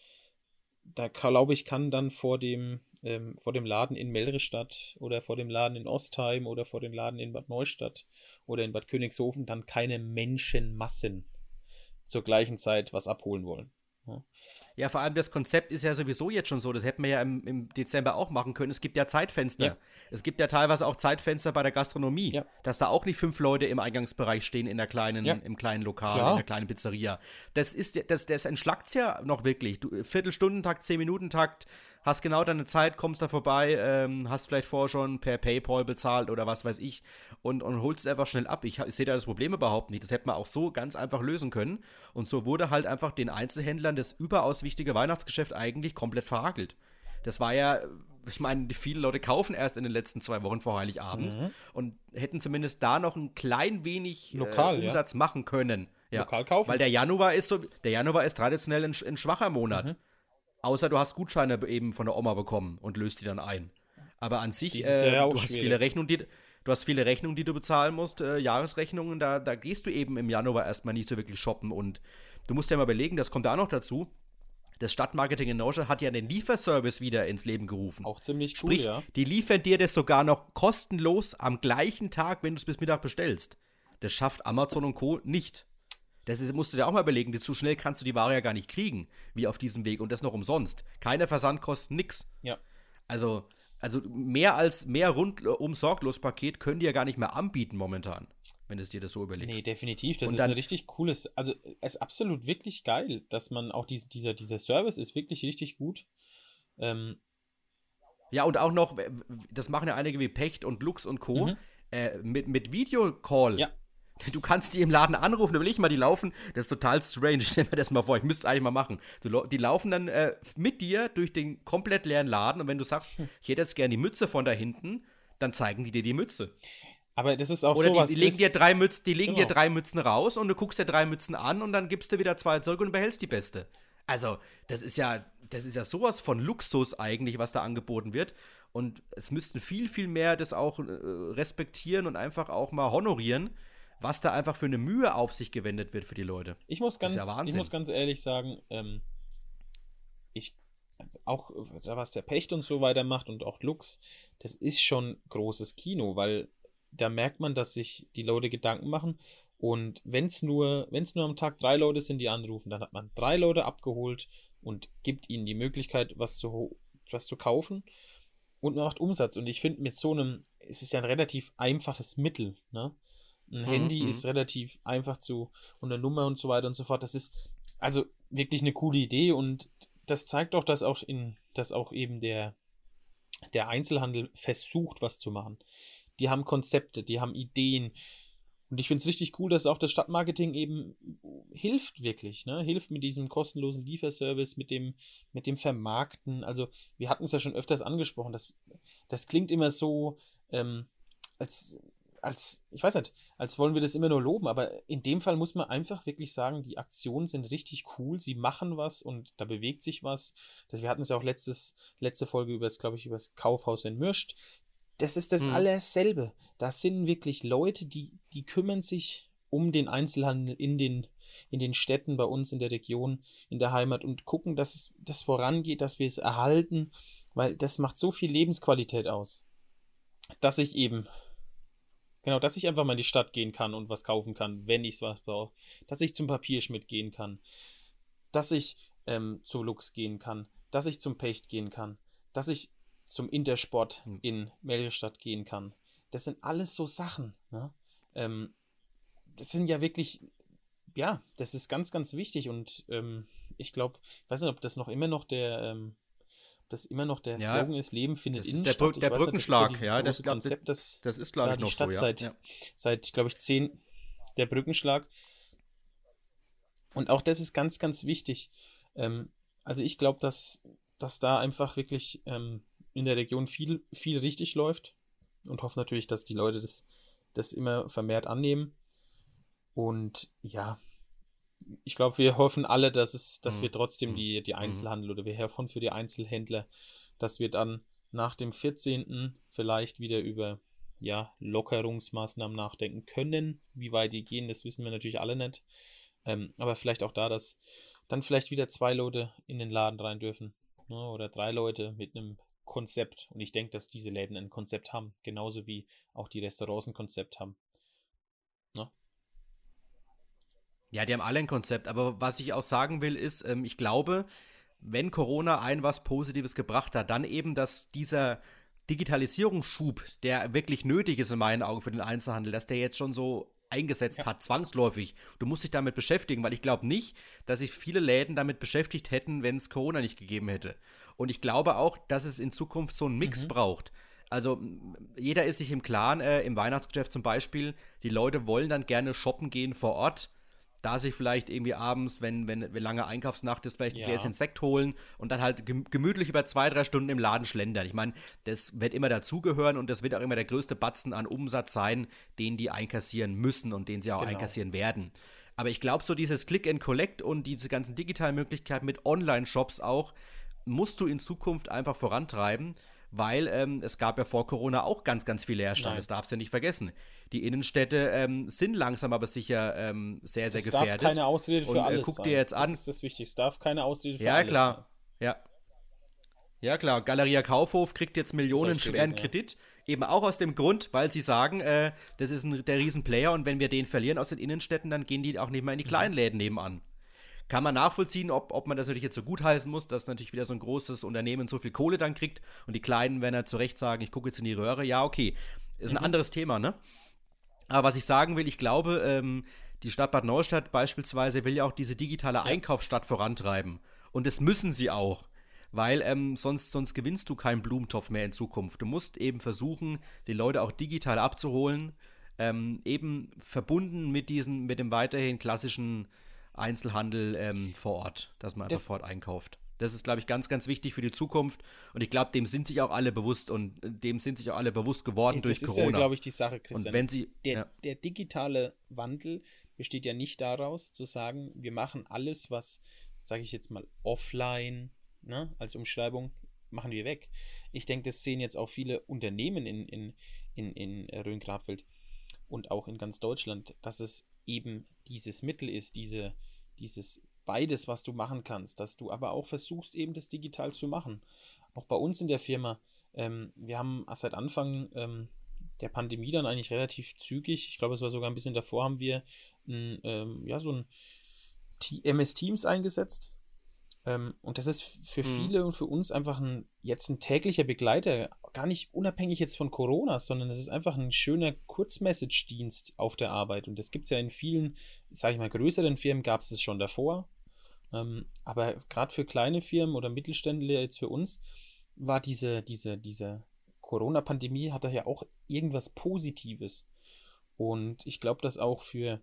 da glaube ich, kann dann vor dem, ähm, vor dem Laden in Melrestadt oder vor dem Laden in Ostheim oder vor dem Laden in Bad Neustadt oder in Bad Königshofen dann keine Menschenmassen zur gleichen Zeit was abholen wollen. Ja. Vor allem das Konzept ist ja sowieso jetzt schon so, das hätten wir ja im, im Dezember auch machen können. Es gibt ja Zeitfenster. Ja. Es gibt ja teilweise auch Zeitfenster bei der Gastronomie, ja. dass da auch nicht fünf Leute im Eingangsbereich stehen in der kleinen, ja. im kleinen Lokal, Klar. in der kleinen Pizzeria. Das ist, das, das entschlackt ja noch wirklich. Du, Viertelstundentakt, zehn Minuten Takt, hast genau deine Zeit, kommst da vorbei, ähm, hast vielleicht vorher schon per PayPal bezahlt oder was weiß ich und, und holst es einfach schnell ab. Ich, ich sehe da das Problem überhaupt nicht. Das hätte man auch so ganz einfach lösen können. Und so wurde halt einfach den Einzelhändlern das überaus wichtige Weihnachtsgeschäft eigentlich komplett verhagelt. Das war ja, ich meine, viele Leute kaufen erst in den letzten zwei Wochen vor Heiligabend mhm. und hätten zumindest da noch ein klein wenig Lokal, äh, Umsatz ja. machen können. Ja. Lokal kaufen. Weil der Januar ist so, der Januar ist traditionell ein, ein schwacher Monat. Mhm. Außer du hast Gutscheine eben von der Oma bekommen und löst die dann ein. Aber an sich, äh, du hast viele Rechnungen, die, du hast viele Rechnungen, die du bezahlen musst, äh, Jahresrechnungen, da, da gehst du eben im Januar erstmal nicht so wirklich shoppen. Und du musst ja mal überlegen, das kommt da auch noch dazu. Das Stadtmarketing in Norge hat ja den Lieferservice wieder ins Leben gerufen. Auch ziemlich cool, Sprich, ja. Die liefern dir das sogar noch kostenlos am gleichen Tag, wenn du es bis Mittag bestellst. Das schafft Amazon und Co. nicht. Das ist, musst du dir auch mal überlegen, zu schnell kannst du die Ware ja gar nicht kriegen, wie auf diesem Weg. Und das noch umsonst. Keine Versandkosten, nix. Ja. Also, also mehr als mehr rundum sorglos Paket können die ja gar nicht mehr anbieten momentan, wenn es dir das so überlegst. Nee, definitiv. Das und ist ein richtig cooles, also es ist absolut wirklich geil, dass man auch dies, dieser, dieser Service ist wirklich richtig gut. Ähm, ja, und auch noch, das machen ja einige wie Pecht und Lux und Co. Mhm. Äh, mit, mit Videocall. Ja. Du kannst die im Laden anrufen, da will ich mal die laufen. Das ist total strange. Stell mir das mal vor, ich müsste es eigentlich mal machen. Du, die laufen dann äh, mit dir durch den komplett leeren Laden und wenn du sagst, ich hätte jetzt gerne die Mütze von da hinten, dann zeigen die dir die Mütze. Aber das ist auch Oder sowas. Die, die legen, dir drei, Mütze, die legen genau. dir drei Mützen raus und du guckst dir drei Mützen an und dann gibst du wieder zwei zurück und behältst die beste. Also, das ist ja, das ist ja sowas von Luxus eigentlich, was da angeboten wird. Und es müssten viel, viel mehr das auch äh, respektieren und einfach auch mal honorieren was da einfach für eine Mühe auf sich gewendet wird für die Leute. Ich muss ganz, ja ich muss ganz ehrlich sagen, ähm, ich auch was der Pecht und so weiter macht und auch Lux, das ist schon großes Kino, weil da merkt man, dass sich die Leute Gedanken machen und wenn es nur, wenn es nur am Tag drei Leute sind, die anrufen, dann hat man drei Leute abgeholt und gibt ihnen die Möglichkeit, was zu, was zu kaufen und macht Umsatz. Und ich finde, mit so einem, es ist ja ein relativ einfaches Mittel, ne? Ein mhm. Handy ist relativ einfach zu und eine Nummer und so weiter und so fort. Das ist also wirklich eine coole Idee und das zeigt doch, dass auch in, dass auch eben der, der Einzelhandel versucht, was zu machen. Die haben Konzepte, die haben Ideen. Und ich finde es richtig cool, dass auch das Stadtmarketing eben hilft wirklich, ne? Hilft mit diesem kostenlosen Lieferservice, mit dem, mit dem Vermarkten. Also, wir hatten es ja schon öfters angesprochen. Das, das klingt immer so, ähm, als als, ich weiß nicht, als wollen wir das immer nur loben, aber in dem Fall muss man einfach wirklich sagen, die Aktionen sind richtig cool, sie machen was und da bewegt sich was. Das, wir hatten es ja auch letztes, letzte Folge über das, glaube ich, über das Kaufhaus in Mürscht. Das ist das hm. allerselbe. Das sind wirklich Leute, die, die kümmern sich um den Einzelhandel in den, in den Städten bei uns in der Region, in der Heimat und gucken, dass es das vorangeht, dass wir es erhalten, weil das macht so viel Lebensqualität aus, dass ich eben Genau, dass ich einfach mal in die Stadt gehen kann und was kaufen kann, wenn ich was brauche. Dass ich zum Papierschmidt gehen kann. Dass ich ähm, zu Lux gehen kann. Dass ich zum Pecht gehen kann. Dass ich zum Intersport hm. in Melrestadt gehen kann. Das sind alles so Sachen. Ne? Ähm, das sind ja wirklich, ja, das ist ganz, ganz wichtig und ähm, ich glaube, ich weiß nicht, ob das noch immer noch der, ähm, das immer noch der ja, Slogan ist, Leben findet innen statt. Der, der Brückenschlag, das ja, das, glaub, Konzept, das, das ist, glaube ich, noch Stadt so, ja. Seit, ja. seit glaube ich, zehn, der Brückenschlag. Und auch das ist ganz, ganz wichtig. Ähm, also ich glaube, dass, dass da einfach wirklich ähm, in der Region viel, viel richtig läuft und hoffe natürlich, dass die Leute das, das immer vermehrt annehmen. Und ja, ich glaube, wir hoffen alle, dass es, dass Mhm. wir trotzdem Mhm. die, die Einzelhandel oder wir hoffen für die Einzelhändler, dass wir dann nach dem 14. vielleicht wieder über ja, Lockerungsmaßnahmen nachdenken können. Wie weit die gehen, das wissen wir natürlich alle nicht. Ähm, aber vielleicht auch da, dass dann vielleicht wieder zwei Leute in den Laden rein dürfen. Ne? Oder drei Leute mit einem Konzept. Und ich denke, dass diese Läden ein Konzept haben. Genauso wie auch die Restaurants ein Konzept haben. Ja, die haben alle ein Konzept, aber was ich auch sagen will, ist, ähm, ich glaube, wenn Corona ein was Positives gebracht hat, dann eben, dass dieser Digitalisierungsschub, der wirklich nötig ist in meinen Augen für den Einzelhandel, dass der jetzt schon so eingesetzt Ja. hat, zwangsläufig. Du musst dich damit beschäftigen, weil ich glaube nicht, dass sich viele Läden damit beschäftigt hätten, wenn es Corona nicht gegeben hätte. Und ich glaube auch, dass es in Zukunft so einen Mix Mhm. braucht. Also jeder ist sich im Klaren, äh, im Weihnachtsgeschäft zum Beispiel, die Leute wollen dann gerne shoppen gehen vor Ort da sich vielleicht irgendwie abends, wenn, wenn, wenn lange Einkaufsnacht ist, vielleicht ein Ja. Gläschen Sekt holen und dann halt gem- gemütlich über zwei, drei Stunden im Laden schlendern. Ich meine, das wird immer dazugehören und das wird auch immer der größte Batzen an Umsatz sein, den die einkassieren müssen und den sie auch Genau. einkassieren werden. Aber ich glaube, so dieses Click and Collect und diese ganzen digitalen Möglichkeiten mit Online-Shops auch, musst du in Zukunft einfach vorantreiben, weil ähm, es gab ja vor Corona auch ganz, ganz viel Leerstand. Nein. Das darfst du ja nicht vergessen. Die Innenstädte ähm, sind langsam aber sicher ähm, sehr, sehr Es darf gefährdet. keine Ausrede für Und, äh, alles guck sein. dir jetzt an- Das ist das Wichtigste. Es darf keine Ausrede für Ja, alles klar. sein. Ja. Ja, klar. Galeria Kaufhof kriegt jetzt Millionen Soll ich schweren gelesen, ja. Kredit. Eben auch aus dem Grund, weil sie sagen, äh, das ist ein, der Riesenplayer und wenn wir den verlieren aus den Innenstädten, dann gehen die auch nicht mehr in die Mhm. kleinen Läden nebenan. Kann man nachvollziehen, ob, ob man das natürlich jetzt so gutheißen muss, dass natürlich wieder so ein großes Unternehmen so viel Kohle dann kriegt und die Kleinen, wenn er zu Recht sagen, ich gucke jetzt in die Röhre, ja, okay. Ist ein Mhm. anderes Thema, ne? Aber was ich sagen will, ich glaube, ähm, die Stadt Bad Neustadt beispielsweise will ja auch diese digitale Einkaufsstadt vorantreiben. Und das müssen sie auch. Weil ähm, sonst, sonst gewinnst du keinen Blumentopf mehr in Zukunft. Du musst eben versuchen, die Leute auch digital abzuholen. Ähm, eben verbunden mit diesen, mit dem weiterhin klassischen Einzelhandel ähm, vor Ort, dass man einfach Das- vor Ort einkauft. Das ist, glaube ich, ganz, ganz wichtig für die Zukunft. Und ich glaube, dem sind sich auch alle bewusst und äh, dem sind sich auch alle bewusst geworden durch das ist Corona. ja, glaube ich, die Sache, Christian. und wenn sie. der, ja. der digitale Wandel besteht ja nicht daraus, zu sagen, wir machen alles, was, sage ich jetzt mal, offline, ne, als Umschreibung, machen wir weg. Ich denke, das sehen jetzt auch viele Unternehmen in, in, in, in Rhön-Grabfeld und auch in ganz Deutschland, dass es eben dieses Mittel ist, diese, dieses beides, was du machen kannst, dass du aber auch versuchst, eben das digital zu machen. Auch bei uns in der Firma, ähm, wir haben seit Anfang ähm, der Pandemie dann eigentlich relativ zügig, ich glaube, es war sogar ein bisschen davor, haben wir ein, ähm, ja, so ein T MS Teams eingesetzt. Ähm, und das ist für Mhm. viele und für uns einfach ein, jetzt ein täglicher Begleiter, gar nicht unabhängig jetzt von Corona, sondern es ist einfach ein schöner Kurzmessage-Dienst auf der Arbeit. Und das gibt es ja in vielen, sage ich mal, größeren Firmen gab es es schon davor. Ähm, aber gerade für kleine Firmen oder Mittelständler jetzt für uns war diese, diese, diese Corona-Pandemie hat daher auch irgendwas Positives. Und ich glaube, dass auch für,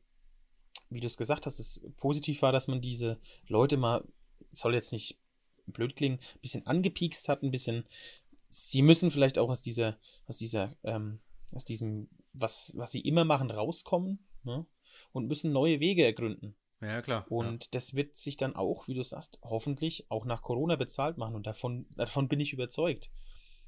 wie du es gesagt hast, es positiv war, dass man diese Leute mal, soll jetzt nicht blöd klingen, ein bisschen angepiekst hat, ein bisschen, sie müssen vielleicht auch aus dieser, aus dieser, ähm, aus diesem, was, was sie immer machen, rauskommen ne? und müssen neue Wege ergründen. Ja, klar. Und das wird sich dann auch, wie du sagst, hoffentlich auch nach Corona bezahlt machen. Und davon, davon bin ich überzeugt.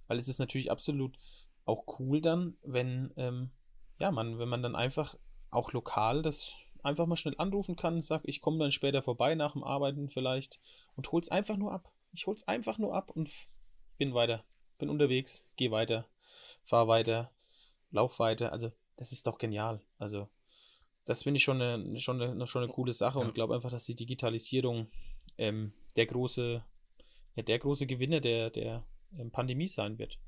Weil es ist natürlich absolut auch cool dann, wenn, ähm, ja, man, wenn man dann einfach auch lokal das einfach mal schnell anrufen kann, sagt, ich komme dann später vorbei nach dem Arbeiten vielleicht und hol's einfach nur ab. Ich hol's einfach nur ab und bin weiter. Bin unterwegs, geh weiter, fahr weiter, lauf weiter. Also, das ist doch genial. Also, das finde ich schon eine, schon eine, schon eine coole Sache und glaube einfach, dass die Digitalisierung ähm, der große, ja, der große Gewinner der, der ähm, Pandemie sein wird.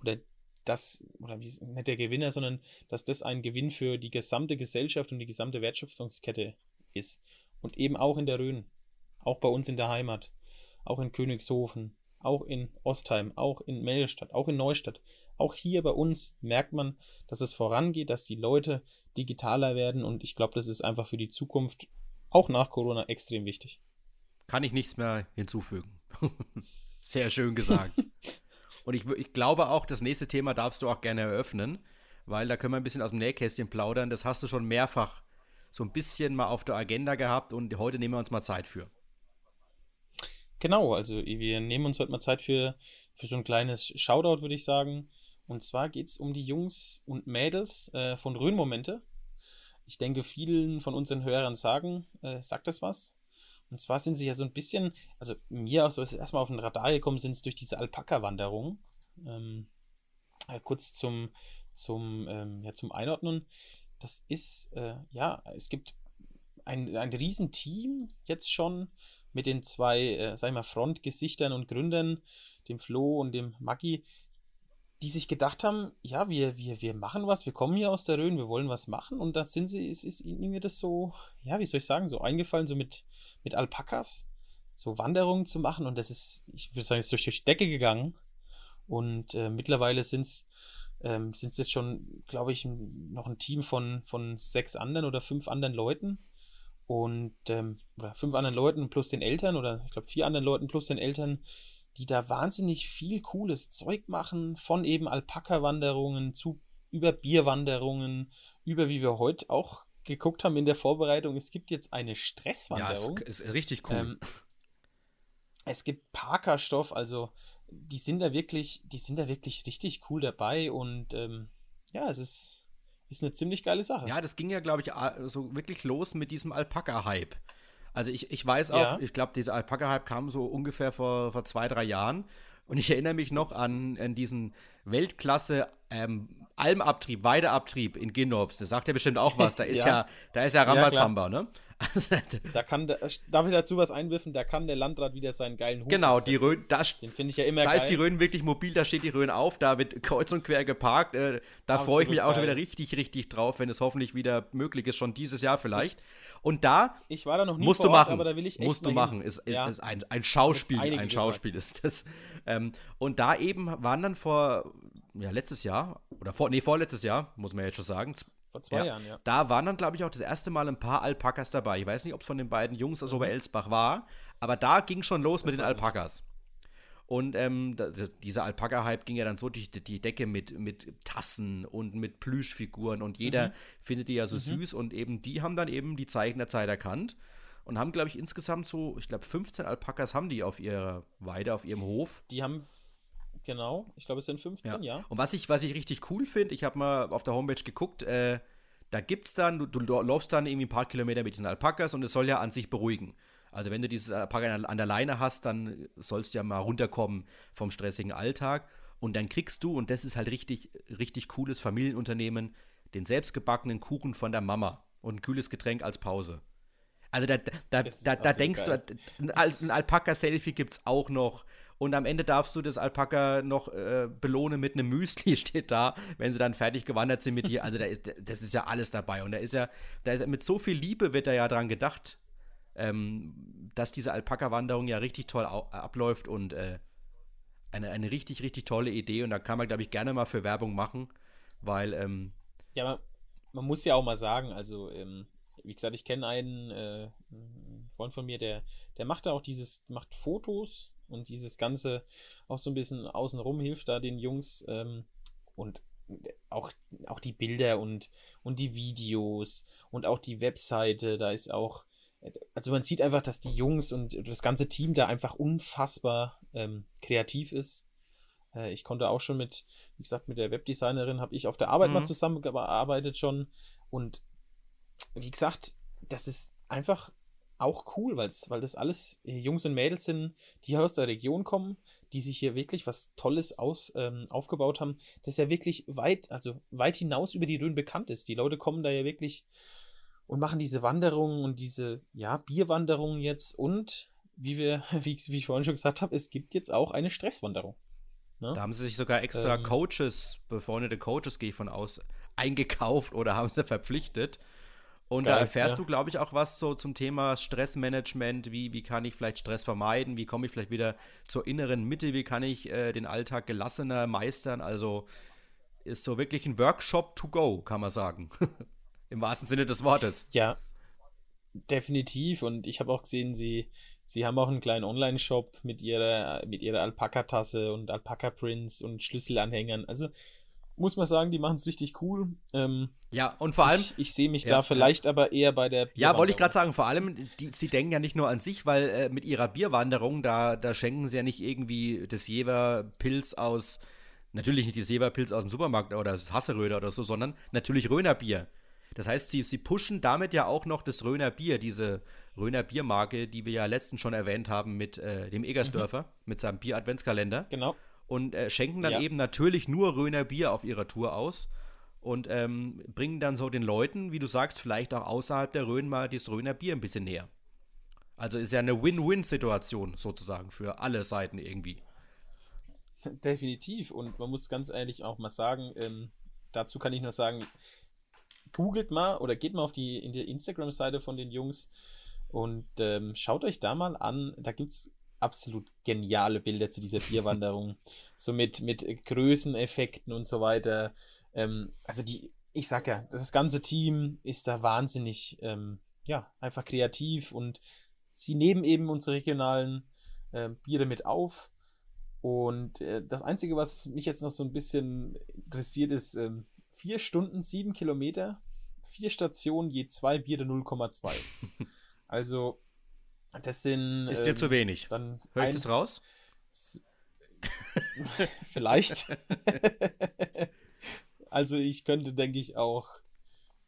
Oder das, oder wie, nicht der Gewinner, sondern dass das ein Gewinn für die gesamte Gesellschaft und die gesamte Wertschöpfungskette ist. Und eben auch in der Rhön, auch bei uns in der Heimat, auch in Königshofen, auch in Ostheim, auch in Melstadt, auch in Neustadt. Auch hier bei uns merkt man, dass es vorangeht, dass die Leute digitaler werden und ich glaube, das ist einfach für die Zukunft, auch nach Corona, extrem wichtig. Kann ich nichts mehr hinzufügen. Sehr schön gesagt. Und ich, ich glaube auch, das nächste Thema darfst du auch gerne eröffnen, weil da können wir ein bisschen aus dem Nähkästchen plaudern. Das hast du schon mehrfach so ein bisschen mal auf der Agenda gehabt und heute nehmen wir uns mal Zeit für. Genau, also wir nehmen uns heute mal Zeit für, für so ein kleines Shoutout, würde ich sagen. Und zwar geht es um die Jungs und Mädels äh, von Rhön-Momente. Ich denke, vielen von unseren Hörern sagen, äh, sagt das was? Und zwar sind sie ja so ein bisschen, also mir auch so ist erstmal auf den Radar gekommen, sind es durch diese Alpaka-Wanderung. Ähm, äh, kurz zum, zum, ähm, ja, zum Einordnen. Das ist, äh, ja, es gibt ein, ein Riesenteam jetzt schon mit den zwei, äh, sag ich mal, Frontgesichtern und Gründern, dem Flo und dem Maggi, die sich gedacht haben, ja, wir, wir, wir machen was, wir kommen hier aus der Rhön, wir wollen was machen. Und da sind sie, es ist ihnen das so, ja, wie soll ich sagen, so eingefallen, so mit, mit Alpakas, so Wanderungen zu machen. Und das ist, ich würde sagen, ist durch die Decke gegangen. Und äh, mittlerweile sind es ähm, jetzt schon, glaube ich, noch ein Team von, von sechs anderen oder fünf anderen Leuten und ähm, oder fünf anderen Leuten plus den Eltern oder ich glaube vier anderen Leuten plus den Eltern, die da wahnsinnig viel cooles Zeug machen, von eben Alpaka-Wanderungen zu über Bierwanderungen, über wie wir heute auch geguckt haben in der Vorbereitung, es gibt jetzt eine Stresswanderung. Ja, ist, ist richtig cool. Ähm, es gibt Parkerstoff, also die sind da wirklich, die sind da wirklich richtig cool dabei und ähm, ja, es ist ist eine ziemlich geile Sache. Ja, das ging ja, glaube ich, so wirklich los mit diesem Alpaka-Hype. Also ich, ich weiß auch, ja. ich glaube, dieser Alpaka-Hype kam so ungefähr vor, vor zwei, drei Jahren. Und ich erinnere mich noch an, an diesen Weltklasse ähm, Almabtrieb, Weideabtrieb in Ginnovs. Das sagt ja bestimmt auch was. Da ist ja, ja da ist ja Rambazamba, ja, ne? da kann der, darf ich dazu was einwirfen? Da kann der Landrat wieder seinen geilen Hut Genau, die Rhön, da, den finde ich ja immer da geil. ist die Rhön wirklich mobil, da steht die Rhön auf, da wird kreuz und quer geparkt. Äh, da freue ich mich auch schon wieder richtig, richtig drauf, wenn es hoffentlich wieder möglich ist, schon dieses Jahr vielleicht. Und da, ich war da noch nie musst vor du machen, aber da will ich echt musst du machen. Ist, ja. ist, ein, ein Schauspiel, ein Schauspiel gesagt. ist das. Ähm, und da eben waren dann vor, ja, letztes Jahr, oder vor, nee, vorletztes Jahr, muss man jetzt schon sagen, vor zwei ja. Jahren, ja. Da waren dann, glaube ich, auch das erste Mal ein paar Alpakas dabei. Ich weiß nicht, ob es von den beiden Jungs aus mhm. Oberelsbach war, aber da ging schon los das mit den Alpakas. Und ähm, dieser Alpaka-Hype ging ja dann so durch die Decke mit, mit Tassen und mit Plüschfiguren und jeder mhm. findet die ja so mhm. süß und eben die haben dann eben die Zeichen der Zeit erkannt und haben, glaube ich, insgesamt so, ich glaube, 15 Alpakas haben die auf ihrer Weide, auf ihrem Hof. Die haben Genau, ich glaube, es sind 15, ja. ja. Und was ich, was ich richtig cool finde, ich habe mal auf der Homepage geguckt, äh, da es dann, du, du läufst dann irgendwie ein paar Kilometer mit diesen Alpakas und es soll ja an sich beruhigen. Also wenn du dieses Alpaka an der Leine hast, dann sollst du ja mal runterkommen vom stressigen Alltag. Und dann kriegst du, und das ist halt richtig, richtig cooles Familienunternehmen, den selbstgebackenen Kuchen von der Mama und ein kühles Getränk als Pause. Also da, da, da, da denkst geil. du, ein Alpaka-Selfie gibt es auch noch. Und am Ende darfst du das Alpaka noch äh, belohnen mit einem Müsli, steht da, wenn sie dann fertig gewandert sind mit dir. Also da ist, das ist ja alles dabei. Und da ist ja, da ist mit so viel Liebe wird da ja dran gedacht, ähm, dass diese Alpaka-Wanderung ja richtig toll abläuft und äh, eine, eine richtig, richtig tolle Idee. Und da kann man, glaube ich, gerne mal für Werbung machen, weil. Ähm, ja, man, man, muss ja auch mal sagen, also, ähm, wie gesagt, ich kenne einen, äh, Freund von mir, der, der macht da auch dieses, macht Fotos und dieses Ganze auch so ein bisschen außenrum hilft da den Jungs ähm, und auch, auch die Bilder und, und die Videos und auch die Webseite, da ist auch, also man sieht einfach, dass die Jungs und das ganze Team da einfach unfassbar ähm, kreativ ist. Äh, ich konnte auch schon mit, wie gesagt, mit der Webdesignerin habe ich auf der Arbeit mhm. mal zusammengearbeitet schon und wie gesagt, das ist einfach auch cool, weil's, weil das alles äh, Jungs und Mädels sind, die aus der Region kommen, die sich hier wirklich was Tolles aus, ähm, aufgebaut haben, das ja wirklich weit, also weit hinaus über die Rhön bekannt ist. Die Leute kommen da ja wirklich und machen diese Wanderungen und diese, ja, Bierwanderungen jetzt und wie wir, wie, wie ich vorhin schon gesagt habe, es gibt jetzt auch eine Stresswanderung. Ne? Da haben sie sich sogar extra ähm, Coaches, befreundete Coaches, gehe ich von aus, eingekauft oder haben sie verpflichtet und Geil, da erfährst ja. du, glaube ich, auch was so zum Thema Stressmanagement. Wie, wie kann ich vielleicht Stress vermeiden? Wie komme ich vielleicht wieder zur inneren Mitte? Wie kann ich äh, den Alltag gelassener meistern? Also ist so wirklich ein Workshop to go, kann man sagen. Im wahrsten Sinne des Wortes. Ja, definitiv. Und ich habe auch gesehen, sie, sie haben auch einen kleinen Online-Shop mit ihrer, mit ihrer Alpaka-Tasse und Alpaka-Prints und Schlüsselanhängern. Also muss man sagen, die machen es richtig cool. Ähm, ja, und vor allem. Ich, ich sehe mich ja, da vielleicht ja. aber eher bei der Ja, wollte ich gerade sagen, vor allem, die, sie denken ja nicht nur an sich, weil äh, mit ihrer Bierwanderung, da, da schenken sie ja nicht irgendwie das Jever-Pilz aus, natürlich nicht das Jever-Pilz aus dem Supermarkt oder das Hasseröder oder so, sondern natürlich Röner Bier. Das heißt, sie, sie pushen damit ja auch noch das Röner Bier, diese Röner Biermarke, die wir ja letztens schon erwähnt haben mit äh, dem Egersdörfer, mhm. mit seinem Bier-Adventskalender. Genau und äh, schenken dann ja. eben natürlich nur Röner Bier auf ihrer Tour aus und ähm, bringen dann so den Leuten, wie du sagst, vielleicht auch außerhalb der Rhön mal das Röner Bier ein bisschen näher. Also ist ja eine Win-Win-Situation sozusagen für alle Seiten irgendwie. Definitiv. Und man muss ganz ehrlich auch mal sagen, ähm, dazu kann ich nur sagen, googelt mal oder geht mal auf die, in die Instagram-Seite von den Jungs und ähm, schaut euch da mal an. Da gibt es absolut geniale Bilder zu dieser Bierwanderung. so mit, mit Größeneffekten und so weiter. Ähm, also die, ich sag ja, das ganze Team ist da wahnsinnig, ähm, ja, einfach kreativ und sie nehmen eben unsere regionalen äh, Biere mit auf. Und äh, das Einzige, was mich jetzt noch so ein bisschen interessiert, ist ähm, vier Stunden, sieben Kilometer, vier Stationen, je zwei Biere 0,2. also das sind. Ist dir ähm, zu wenig. Dann Hör ich das raus? Vielleicht. also ich könnte, denke ich, auch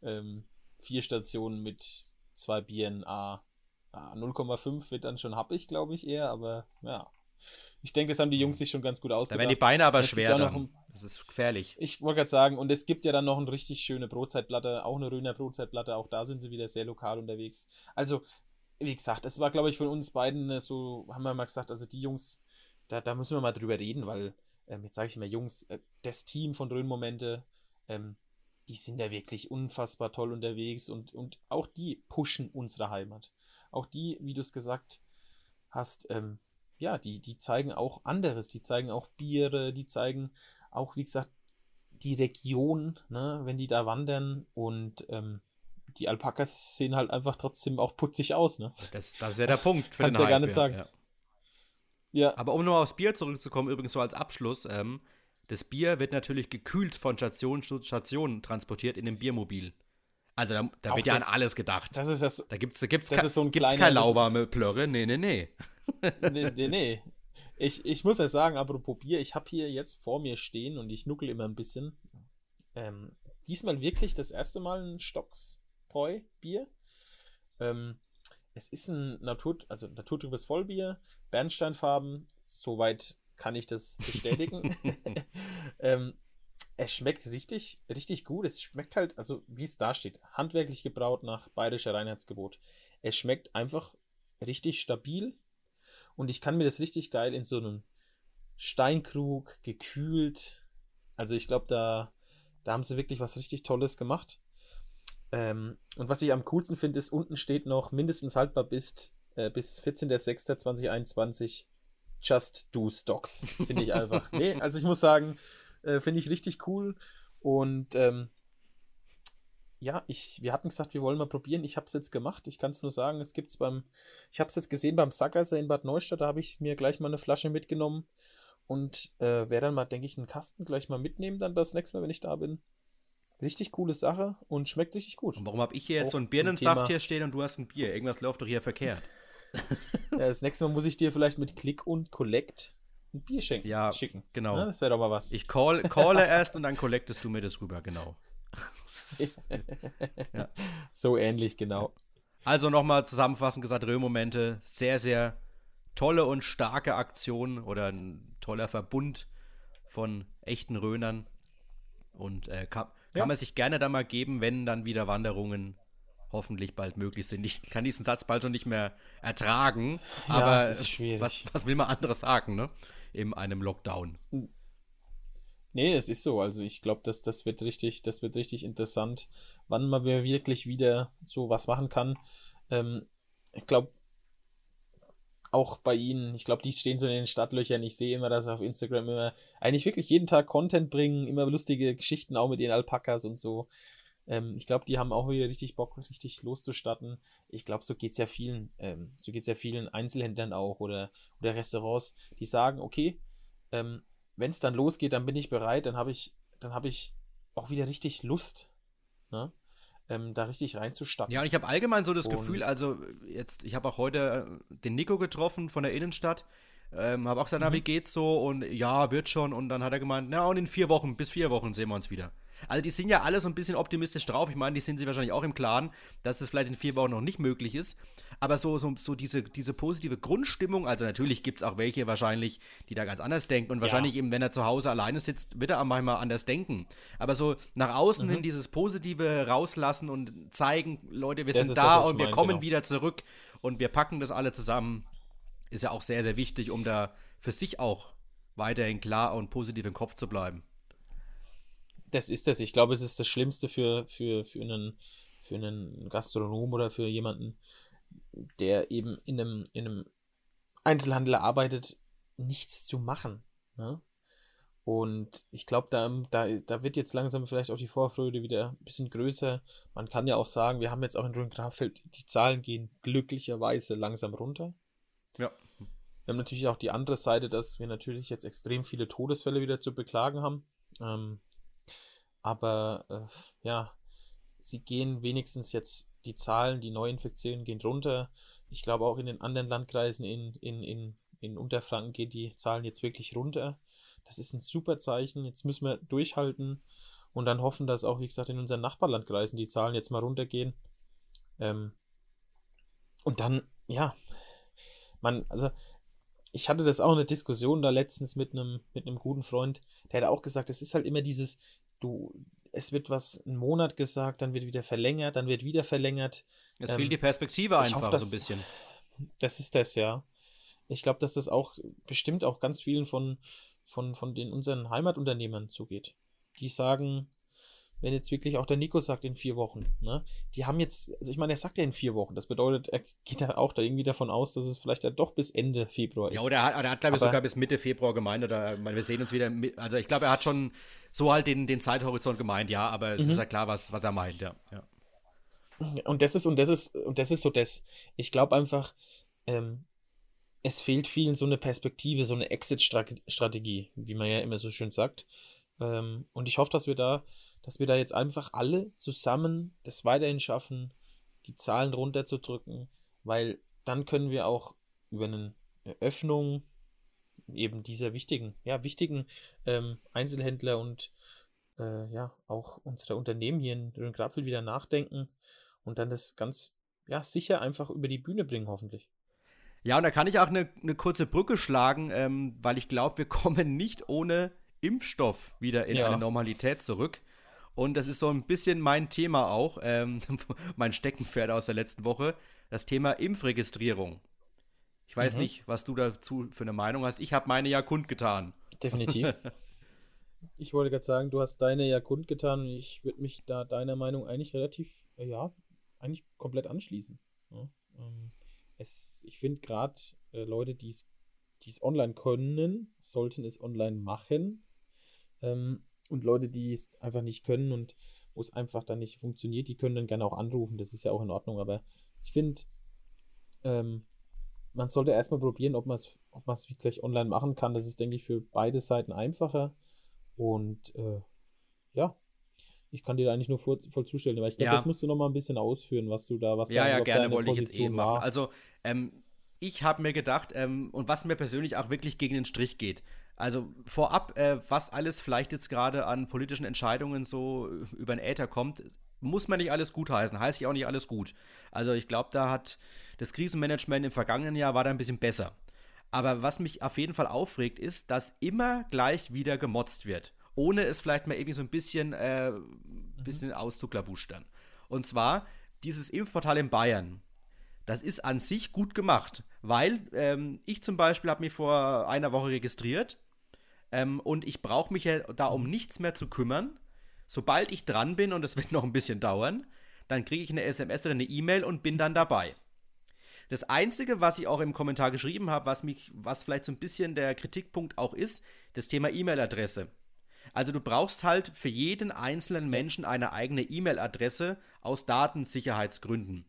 ähm, vier Stationen mit zwei Bieren A. Ah, 0,5 wird dann schon happig, glaube ich, eher, aber ja. Ich denke, das haben die Jungs sich schon ganz gut ausgedacht. Da werden die Beine aber schwer. Ein, das ist gefährlich. Ich wollte gerade sagen, und es gibt ja dann noch eine richtig schöne Brotzeitplatte, auch eine Röner Brotzeitplatte, auch da sind sie wieder sehr lokal unterwegs. Also wie gesagt, es war, glaube ich, von uns beiden äh, so, haben wir mal gesagt, also die Jungs, da, da müssen wir mal drüber reden, weil, ähm, jetzt sage ich mal, Jungs, äh, das Team von Dröhnmomente, ähm, die sind ja wirklich unfassbar toll unterwegs und, und auch die pushen unsere Heimat. Auch die, wie du es gesagt hast, ähm, ja, die, die zeigen auch anderes, die zeigen auch Biere, die zeigen auch, wie gesagt, die Region, ne, wenn die da wandern und ähm, die Alpakas sehen halt einfach trotzdem auch putzig aus, ne? Das, das ist ja der Punkt. Für Kannst ja gar nicht sagen. Ja. ja. Aber um nur aufs Bier zurückzukommen, übrigens so als Abschluss, ähm, das Bier wird natürlich gekühlt von Station zu Station transportiert in dem Biermobil. Also da, da wird ja an alles gedacht. Das ist das. Da gibt es gibt's das so ein gibt's lauwarme Plörre. Nee, nee, nee. nee, nee, nee. Ich, ich muss ja sagen, apropos Bier, ich habe hier jetzt vor mir stehen und ich nuckel immer ein bisschen. Ähm, diesmal wirklich das erste Mal ein Stocks Bräu Bier. Ähm, es ist ein Natur, also naturtrübes Vollbier, Bernsteinfarben, soweit kann ich das bestätigen. ähm, es schmeckt richtig, richtig gut. Es schmeckt halt, also wie es da steht, handwerklich gebraut nach bayerischer Reinheitsgebot. Es schmeckt einfach richtig stabil und ich kann mir das richtig geil in so einem Steinkrug gekühlt. Also ich glaube, da, da haben sie wirklich was richtig Tolles gemacht. Ähm, und was ich am coolsten finde, ist, unten steht noch mindestens haltbar bis, äh, bis 14.06.2021 Just Do Stocks. Finde ich einfach. nee, also ich muss sagen, äh, finde ich richtig cool. Und ähm, ja, ich, wir hatten gesagt, wir wollen mal probieren. Ich habe es jetzt gemacht. Ich kann es nur sagen, es gibt es beim, ich habe es jetzt gesehen beim Sackgasse in Bad Neustadt. Da habe ich mir gleich mal eine Flasche mitgenommen und äh, werde dann mal, denke ich, einen Kasten gleich mal mitnehmen, dann das nächste Mal, wenn ich da bin. Richtig coole Sache und schmeckt richtig gut. Und warum habe ich hier jetzt Auch so einen Birnensaft hier stehen und du hast ein Bier? Irgendwas läuft doch hier verkehrt. ja, das nächste Mal muss ich dir vielleicht mit Click und Collect ein Bier schenken, ja, schicken. Genau. Ja, das wäre doch mal was. Ich call, calle erst und dann collectest du mir das rüber, genau. ja. So ähnlich, genau. Also nochmal zusammenfassend gesagt, Röhmomente, sehr, sehr tolle und starke Aktion oder ein toller Verbund von echten Röhnern. Und äh, kann, kann ja. man sich gerne da mal geben, wenn dann wieder Wanderungen hoffentlich bald möglich sind. Ich kann diesen Satz bald schon nicht mehr ertragen, ja, aber was, was will man anderes sagen, ne? In einem Lockdown. Nee, es ist so. Also ich glaube, dass das wird richtig, das wird richtig interessant, wann man wirklich wieder so was machen kann. Ähm, ich glaube, auch bei ihnen, ich glaube, die stehen so in den Stadtlöchern. Ich sehe immer, dass sie auf Instagram immer eigentlich wirklich jeden Tag Content bringen, immer lustige Geschichten auch mit ihren Alpakas und so. Ähm, ich glaube, die haben auch wieder richtig Bock, richtig loszustatten. Ich glaube, so geht es ja vielen, ähm, so geht ja vielen Einzelhändlern auch oder, oder Restaurants, die sagen, okay, ähm, wenn es dann losgeht, dann bin ich bereit, dann habe ich dann habe ich auch wieder richtig Lust, ne? Ähm, da richtig reinzustatten. Ja, und ich habe allgemein so das und Gefühl, also jetzt, ich habe auch heute äh, den Nico getroffen von der Innenstadt. Ähm, habe auch gesagt, mhm. na, wie geht's so? Und ja, wird schon. Und dann hat er gemeint, na, und in vier Wochen, bis vier Wochen sehen wir uns wieder. Also die sind ja alle so ein bisschen optimistisch drauf. Ich meine, die sind sich wahrscheinlich auch im Klaren, dass es vielleicht in vier Wochen noch nicht möglich ist. Aber so, so, so diese, diese positive Grundstimmung, also natürlich gibt es auch welche wahrscheinlich, die da ganz anders denken. Und wahrscheinlich ja. eben, wenn er zu Hause alleine sitzt, wird er manchmal anders denken. Aber so nach außen mhm. hin dieses Positive rauslassen und zeigen, Leute, wir das sind da das, und wir meine, kommen genau. wieder zurück und wir packen das alle zusammen, ist ja auch sehr, sehr wichtig, um da für sich auch weiterhin klar und positiv im Kopf zu bleiben das ist das. Ich glaube, es ist das Schlimmste für, für, für, einen, für einen Gastronom oder für jemanden, der eben in einem, in einem Einzelhandel arbeitet, nichts zu machen. Ne? Und ich glaube, da, da, da wird jetzt langsam vielleicht auch die Vorfreude wieder ein bisschen größer. Man kann ja auch sagen, wir haben jetzt auch in Rhön-Grafeld, die Zahlen gehen glücklicherweise langsam runter. Ja. Wir haben natürlich auch die andere Seite, dass wir natürlich jetzt extrem viele Todesfälle wieder zu beklagen haben. Ähm, aber äh, ja, sie gehen wenigstens jetzt, die Zahlen, die Neuinfektionen gehen runter. Ich glaube auch in den anderen Landkreisen in, in, in, in Unterfranken gehen die Zahlen jetzt wirklich runter. Das ist ein super Zeichen. Jetzt müssen wir durchhalten und dann hoffen, dass auch, wie gesagt, in unseren Nachbarlandkreisen die Zahlen jetzt mal runtergehen. Ähm, und dann, ja, man, also ich hatte das auch eine Diskussion da letztens mit einem mit einem guten Freund, der hat auch gesagt, es ist halt immer dieses du, es wird was einen Monat gesagt, dann wird wieder verlängert, dann wird wieder verlängert. Es ähm, fehlt die Perspektive einfach hoffe, dass, so ein bisschen. Das ist das, ja. Ich glaube, dass das auch bestimmt auch ganz vielen von, von, von den unseren Heimatunternehmern zugeht. Die sagen, wenn jetzt wirklich auch der Nico sagt in vier Wochen, ne? Die haben jetzt, also ich meine, er sagt ja in vier Wochen. Das bedeutet, er geht da auch da irgendwie davon aus, dass es vielleicht ja doch bis Ende Februar ist. Ja, oder er hat, er hat glaube ich, sogar bis Mitte Februar gemeint, oder meine, wir sehen uns wieder, also ich glaube, er hat schon so halt den, den Zeithorizont gemeint, ja, aber es mhm. ist ja klar, was, was er meint, ja. ja. Und das ist, und das ist, und das ist so das. Ich glaube einfach, ähm, es fehlt vielen so eine Perspektive, so eine Exit-Strategie, wie man ja immer so schön sagt. Ähm, und ich hoffe, dass wir da, dass wir da jetzt einfach alle zusammen das weiterhin schaffen, die Zahlen runterzudrücken, weil dann können wir auch über eine Öffnung eben dieser wichtigen, ja, wichtigen ähm, Einzelhändler und äh, ja, auch unsere Unternehmen hier in Rhön-Grapfel wieder nachdenken und dann das ganz, ja, sicher einfach über die Bühne bringen, hoffentlich. Ja, und da kann ich auch eine, eine kurze Brücke schlagen, ähm, weil ich glaube, wir kommen nicht ohne Impfstoff wieder in ja. eine Normalität zurück. Und das ist so ein bisschen mein Thema auch, ähm, mein Steckenpferd aus der letzten Woche, das Thema Impfregistrierung. Ich weiß mhm. nicht, was du dazu für eine Meinung hast. Ich habe meine ja kundgetan. Definitiv. ich wollte gerade sagen, du hast deine ja kundgetan und ich würde mich da deiner Meinung eigentlich relativ, äh, ja, eigentlich komplett anschließen. Ja, ähm, es, ich finde gerade äh, Leute, die es online können, sollten es online machen. Ähm, und Leute, die es einfach nicht können und wo es einfach dann nicht funktioniert, die können dann gerne auch anrufen. Das ist ja auch in Ordnung. Aber ich finde, ähm, man sollte erstmal probieren, ob man es ob wirklich online machen kann. Das ist, denke ich, für beide Seiten einfacher. Und äh, ja, ich kann dir da eigentlich nur voll, voll zustellen. Aber ich glaube, ja. das musst du noch mal ein bisschen ausführen, was du da, was Ja, ja, gerne wollte ich jetzt eben machen. Also, ähm, ich habe mir gedacht, ähm, und was mir persönlich auch wirklich gegen den Strich geht, also vorab, äh, was alles vielleicht jetzt gerade an politischen Entscheidungen so über den Äther kommt, muss man nicht alles gutheißen, heißt ja auch nicht alles gut. Also ich glaube, da hat das Krisenmanagement im vergangenen Jahr war da ein bisschen besser. Aber was mich auf jeden Fall aufregt, ist, dass immer gleich wieder gemotzt wird. Ohne es vielleicht mal irgendwie so ein bisschen, äh, bisschen mhm. auszuklabustern. Und zwar dieses Impfportal in Bayern. Das ist an sich gut gemacht, weil ähm, ich zum Beispiel habe mich vor einer Woche registriert ähm, und ich brauche mich ja da um nichts mehr zu kümmern. Sobald ich dran bin, und das wird noch ein bisschen dauern, dann kriege ich eine SMS oder eine E-Mail und bin dann dabei. Das Einzige, was ich auch im Kommentar geschrieben habe, was was vielleicht so ein bisschen der Kritikpunkt auch ist, das Thema E-Mail-Adresse. Also du brauchst halt für jeden einzelnen Menschen eine eigene E-Mail-Adresse aus Datensicherheitsgründen.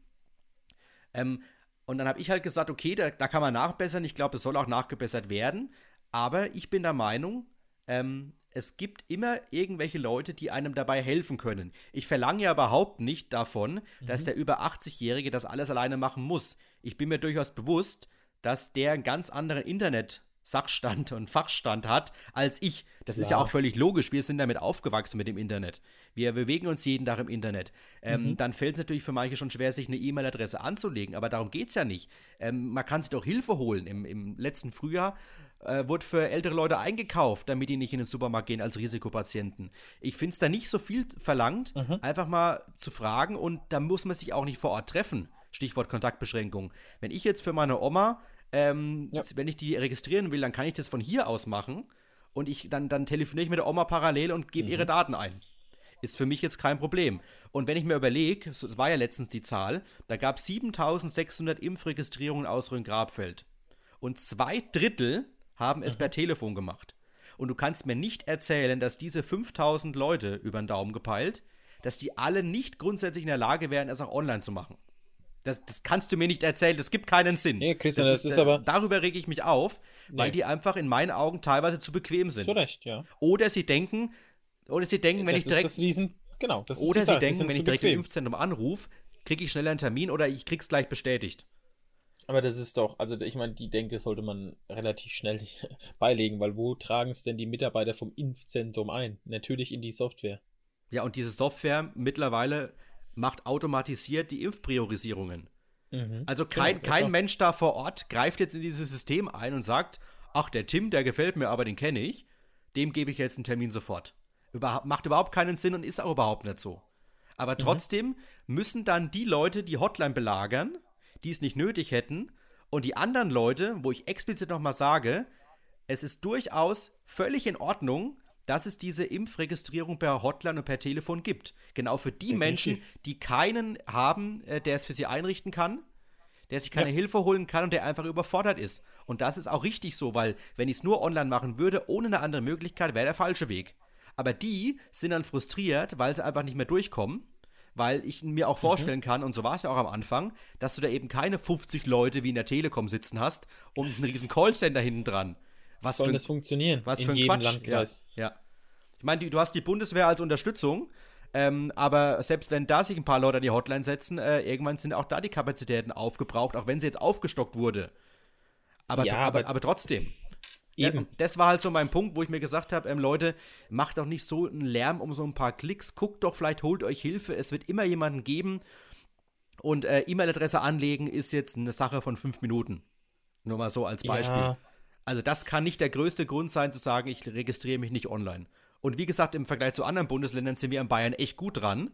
Ähm, und dann habe ich halt gesagt, okay, da, da kann man nachbessern. Ich glaube, das soll auch nachgebessert werden. Aber ich bin der Meinung, ähm, es gibt immer irgendwelche Leute, die einem dabei helfen können. Ich verlange ja überhaupt nicht davon, mhm. dass der über 80-Jährige das alles alleine machen muss. Ich bin mir durchaus bewusst, dass der einen ganz anderen Internet Sachstand und Fachstand hat als ich. Das Klar. ist ja auch völlig logisch. Wir sind damit aufgewachsen mit dem Internet. Wir bewegen uns jeden Tag im Internet. Ähm, mhm. Dann fällt es natürlich für manche schon schwer, sich eine E-Mail-Adresse anzulegen. Aber darum geht es ja nicht. Ähm, man kann sich doch Hilfe holen. Im, im letzten Frühjahr äh, wurde für ältere Leute eingekauft, damit die nicht in den Supermarkt gehen als Risikopatienten. Ich finde es da nicht so viel verlangt, mhm. einfach mal zu fragen und da muss man sich auch nicht vor Ort treffen. Stichwort Kontaktbeschränkung. Wenn ich jetzt für meine Oma ähm, ja. Wenn ich die registrieren will, dann kann ich das von hier aus machen und ich dann, dann telefoniere ich mit der Oma parallel und gebe mhm. ihre Daten ein. Ist für mich jetzt kein Problem. Und wenn ich mir überlege, es war ja letztens die Zahl, da gab es 7600 Impfregistrierungen aus Rhön-Grabfeld. Und zwei Drittel haben es mhm. per Telefon gemacht. Und du kannst mir nicht erzählen, dass diese 5000 Leute über den Daumen gepeilt, dass die alle nicht grundsätzlich in der Lage wären, es auch online zu machen. Das, das, kannst du mir nicht erzählen, das gibt keinen Sinn. Nee, Christian, das, das ist, äh, aber. Darüber rege ich mich auf, weil nee. die einfach in meinen Augen teilweise zu bequem sind. Zu Recht, ja. Oder sie denken, oder sie denken, wenn das ich direkt. Das Riesen, genau, das oder sie denken, wenn ich direkt bequem. im Impfzentrum anrufe, kriege ich schneller einen Termin oder ich krieg's gleich bestätigt. Aber das ist doch, also ich meine, die Denke sollte man relativ schnell beilegen, weil wo tragen es denn die Mitarbeiter vom Impfzentrum ein? Natürlich in die Software. Ja, und diese Software mittlerweile macht automatisiert die Impfpriorisierungen. Mhm. Also kein, genau, kein Mensch da vor Ort greift jetzt in dieses System ein und sagt, ach, der Tim, der gefällt mir, aber den kenne ich, dem gebe ich jetzt einen Termin sofort. Über, macht überhaupt keinen Sinn und ist auch überhaupt nicht so. Aber mhm. trotzdem müssen dann die Leute die Hotline belagern, die es nicht nötig hätten, und die anderen Leute, wo ich explizit nochmal sage, es ist durchaus völlig in Ordnung, dass es diese Impfregistrierung per Hotline und per Telefon gibt. Genau für die Definitiv. Menschen, die keinen haben, äh, der es für sie einrichten kann, der sich keine ja. Hilfe holen kann und der einfach überfordert ist. Und das ist auch richtig so, weil wenn ich es nur online machen würde, ohne eine andere Möglichkeit, wäre der falsche Weg. Aber die sind dann frustriert, weil sie einfach nicht mehr durchkommen, weil ich mir auch mhm. vorstellen kann, und so war es ja auch am Anfang, dass du da eben keine 50 Leute wie in der Telekom sitzen hast und einen riesen Callcenter hinten dran. Was soll das funktionieren? Was in für ein jedem Quatsch. Landkreis. Ja. ja. Ich meine, du hast die Bundeswehr als Unterstützung, ähm, aber selbst wenn da sich ein paar Leute an die Hotline setzen, äh, irgendwann sind auch da die Kapazitäten aufgebraucht, auch wenn sie jetzt aufgestockt wurde. Aber, ja, aber, aber, aber trotzdem. Eben. Ja, das war halt so mein Punkt, wo ich mir gesagt habe, ähm, Leute, macht doch nicht so einen Lärm um so ein paar Klicks, guckt doch vielleicht, holt euch Hilfe, es wird immer jemanden geben. Und äh, E-Mail-Adresse anlegen ist jetzt eine Sache von fünf Minuten. Nur mal so als Beispiel. Ja. Also das kann nicht der größte Grund sein, zu sagen, ich registriere mich nicht online. Und wie gesagt, im Vergleich zu anderen Bundesländern sind wir in Bayern echt gut dran.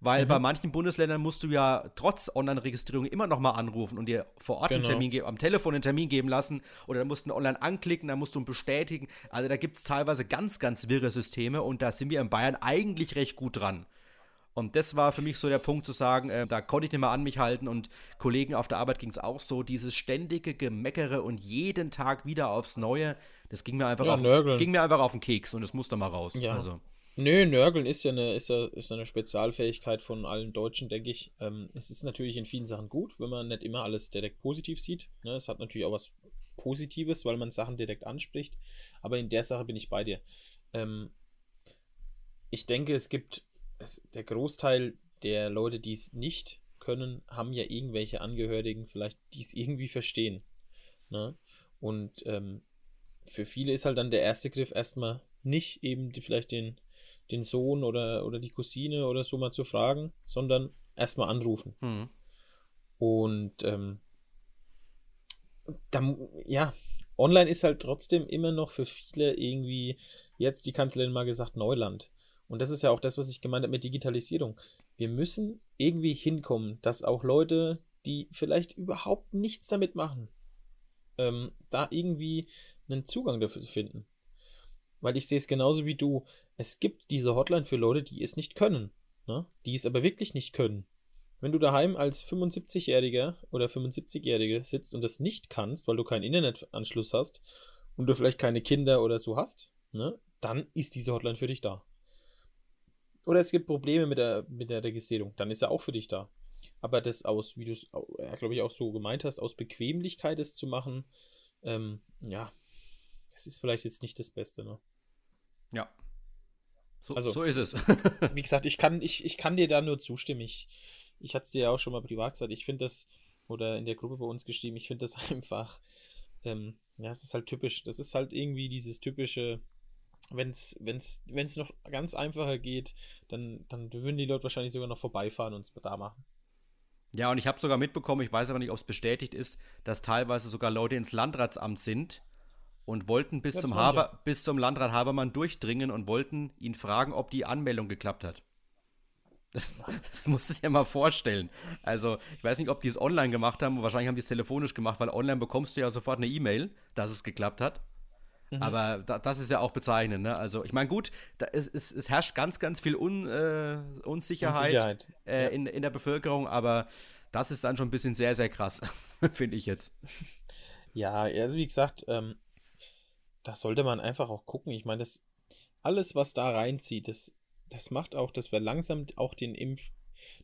Weil mhm. bei manchen Bundesländern musst du ja trotz Online-Registrierung immer noch mal anrufen und dir vor Ort genau. einen Termin geben, am Telefon einen Termin geben lassen oder dann musst du online anklicken, dann musst du ihn bestätigen. Also da gibt es teilweise ganz, ganz wirre Systeme und da sind wir in Bayern eigentlich recht gut dran. Und das war für mich so der Punkt zu sagen, äh, da konnte ich nicht mehr an mich halten und Kollegen auf der Arbeit ging es auch so, dieses ständige Gemeckere und jeden Tag wieder aufs Neue, das ging mir einfach, ja, auf, ging mir einfach auf den Keks und das musste mal raus. Ja. Also. Nö, Nörgeln ist ja eine, ist ja, ist eine Spezialfähigkeit von allen Deutschen, denke ich. Ähm, es ist natürlich in vielen Sachen gut, wenn man nicht immer alles direkt positiv sieht. Ne? Es hat natürlich auch was Positives, weil man Sachen direkt anspricht. Aber in der Sache bin ich bei dir. Ähm, ich denke, es gibt es, der Großteil der Leute, die es nicht können, haben ja irgendwelche Angehörigen, vielleicht, die es irgendwie verstehen. Ne? Und ähm, für viele ist halt dann der erste Griff erstmal nicht eben die, vielleicht den, den Sohn oder, oder die Cousine oder so mal zu fragen, sondern erstmal anrufen. Mhm. Und ähm, dann, ja, online ist halt trotzdem immer noch für viele irgendwie, jetzt die Kanzlerin mal gesagt, Neuland. Und das ist ja auch das, was ich gemeint habe mit Digitalisierung. Wir müssen irgendwie hinkommen, dass auch Leute, die vielleicht überhaupt nichts damit machen, ähm, da irgendwie einen Zugang dafür finden. Weil ich sehe es genauso wie du. Es gibt diese Hotline für Leute, die es nicht können. Ne? Die es aber wirklich nicht können. Wenn du daheim als 75-Jähriger oder 75-Jährige sitzt und das nicht kannst, weil du keinen Internetanschluss hast und du vielleicht keine Kinder oder so hast, ne, dann ist diese Hotline für dich da. Oder es gibt Probleme mit der, mit der Registrierung, dann ist er auch für dich da. Aber das aus, wie du es, ja, glaube ich, auch so gemeint hast, aus Bequemlichkeit es zu machen, ähm, ja, das ist vielleicht jetzt nicht das Beste, ne? Ja. So, also, so ist es. wie gesagt, ich kann, ich, ich kann dir da nur zustimmen. Ich, ich hatte es dir ja auch schon mal privat gesagt. Ich finde das, oder in der Gruppe bei uns geschrieben, ich finde das einfach, ähm, ja, es ist halt typisch. Das ist halt irgendwie dieses typische, wenn es wenn's, wenn's noch ganz einfacher geht, dann, dann würden die Leute wahrscheinlich sogar noch vorbeifahren und es da machen. Ja, und ich habe sogar mitbekommen, ich weiß aber nicht, ob es bestätigt ist, dass teilweise sogar Leute ins Landratsamt sind und wollten bis, zum, Haber, bis zum Landrat Habermann durchdringen und wollten ihn fragen, ob die Anmeldung geklappt hat. Das, das musst du dir mal vorstellen. Also, ich weiß nicht, ob die es online gemacht haben, wahrscheinlich haben die es telefonisch gemacht, weil online bekommst du ja sofort eine E-Mail, dass es geklappt hat. Mhm. Aber da, das ist ja auch bezeichnend. Ne? Also, ich meine, gut, da ist, es, es, herrscht ganz, ganz viel Un, äh, Unsicherheit, Unsicherheit. Äh, ja. in, in der Bevölkerung, aber das ist dann schon ein bisschen sehr, sehr krass, finde ich jetzt. Ja, also wie gesagt, ähm, da sollte man einfach auch gucken. Ich meine, das alles, was da reinzieht, das, das macht auch, dass wir langsam auch den Impf,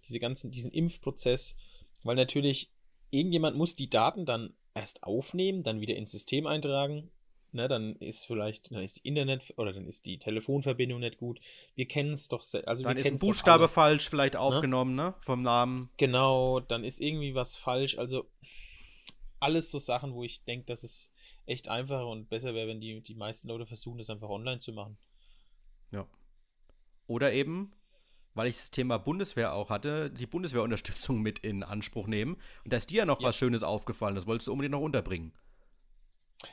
diese ganzen, diesen Impfprozess, weil natürlich irgendjemand muss die Daten dann erst aufnehmen, dann wieder ins System eintragen Ne, dann ist vielleicht, dann ist die Internet oder dann ist die Telefonverbindung nicht gut. Wir kennen es doch, also dann ist ein Buchstabe falsch vielleicht ne? aufgenommen, ne? Vom Namen. Genau, dann ist irgendwie was falsch. Also alles so Sachen, wo ich denke, dass es echt einfacher und besser wäre, wenn die, die meisten Leute versuchen, das einfach online zu machen. Ja. Oder eben, weil ich das Thema Bundeswehr auch hatte, die Bundeswehrunterstützung mit in Anspruch nehmen. Und da ist dir ja noch ja. was Schönes aufgefallen, das wolltest du unbedingt noch unterbringen.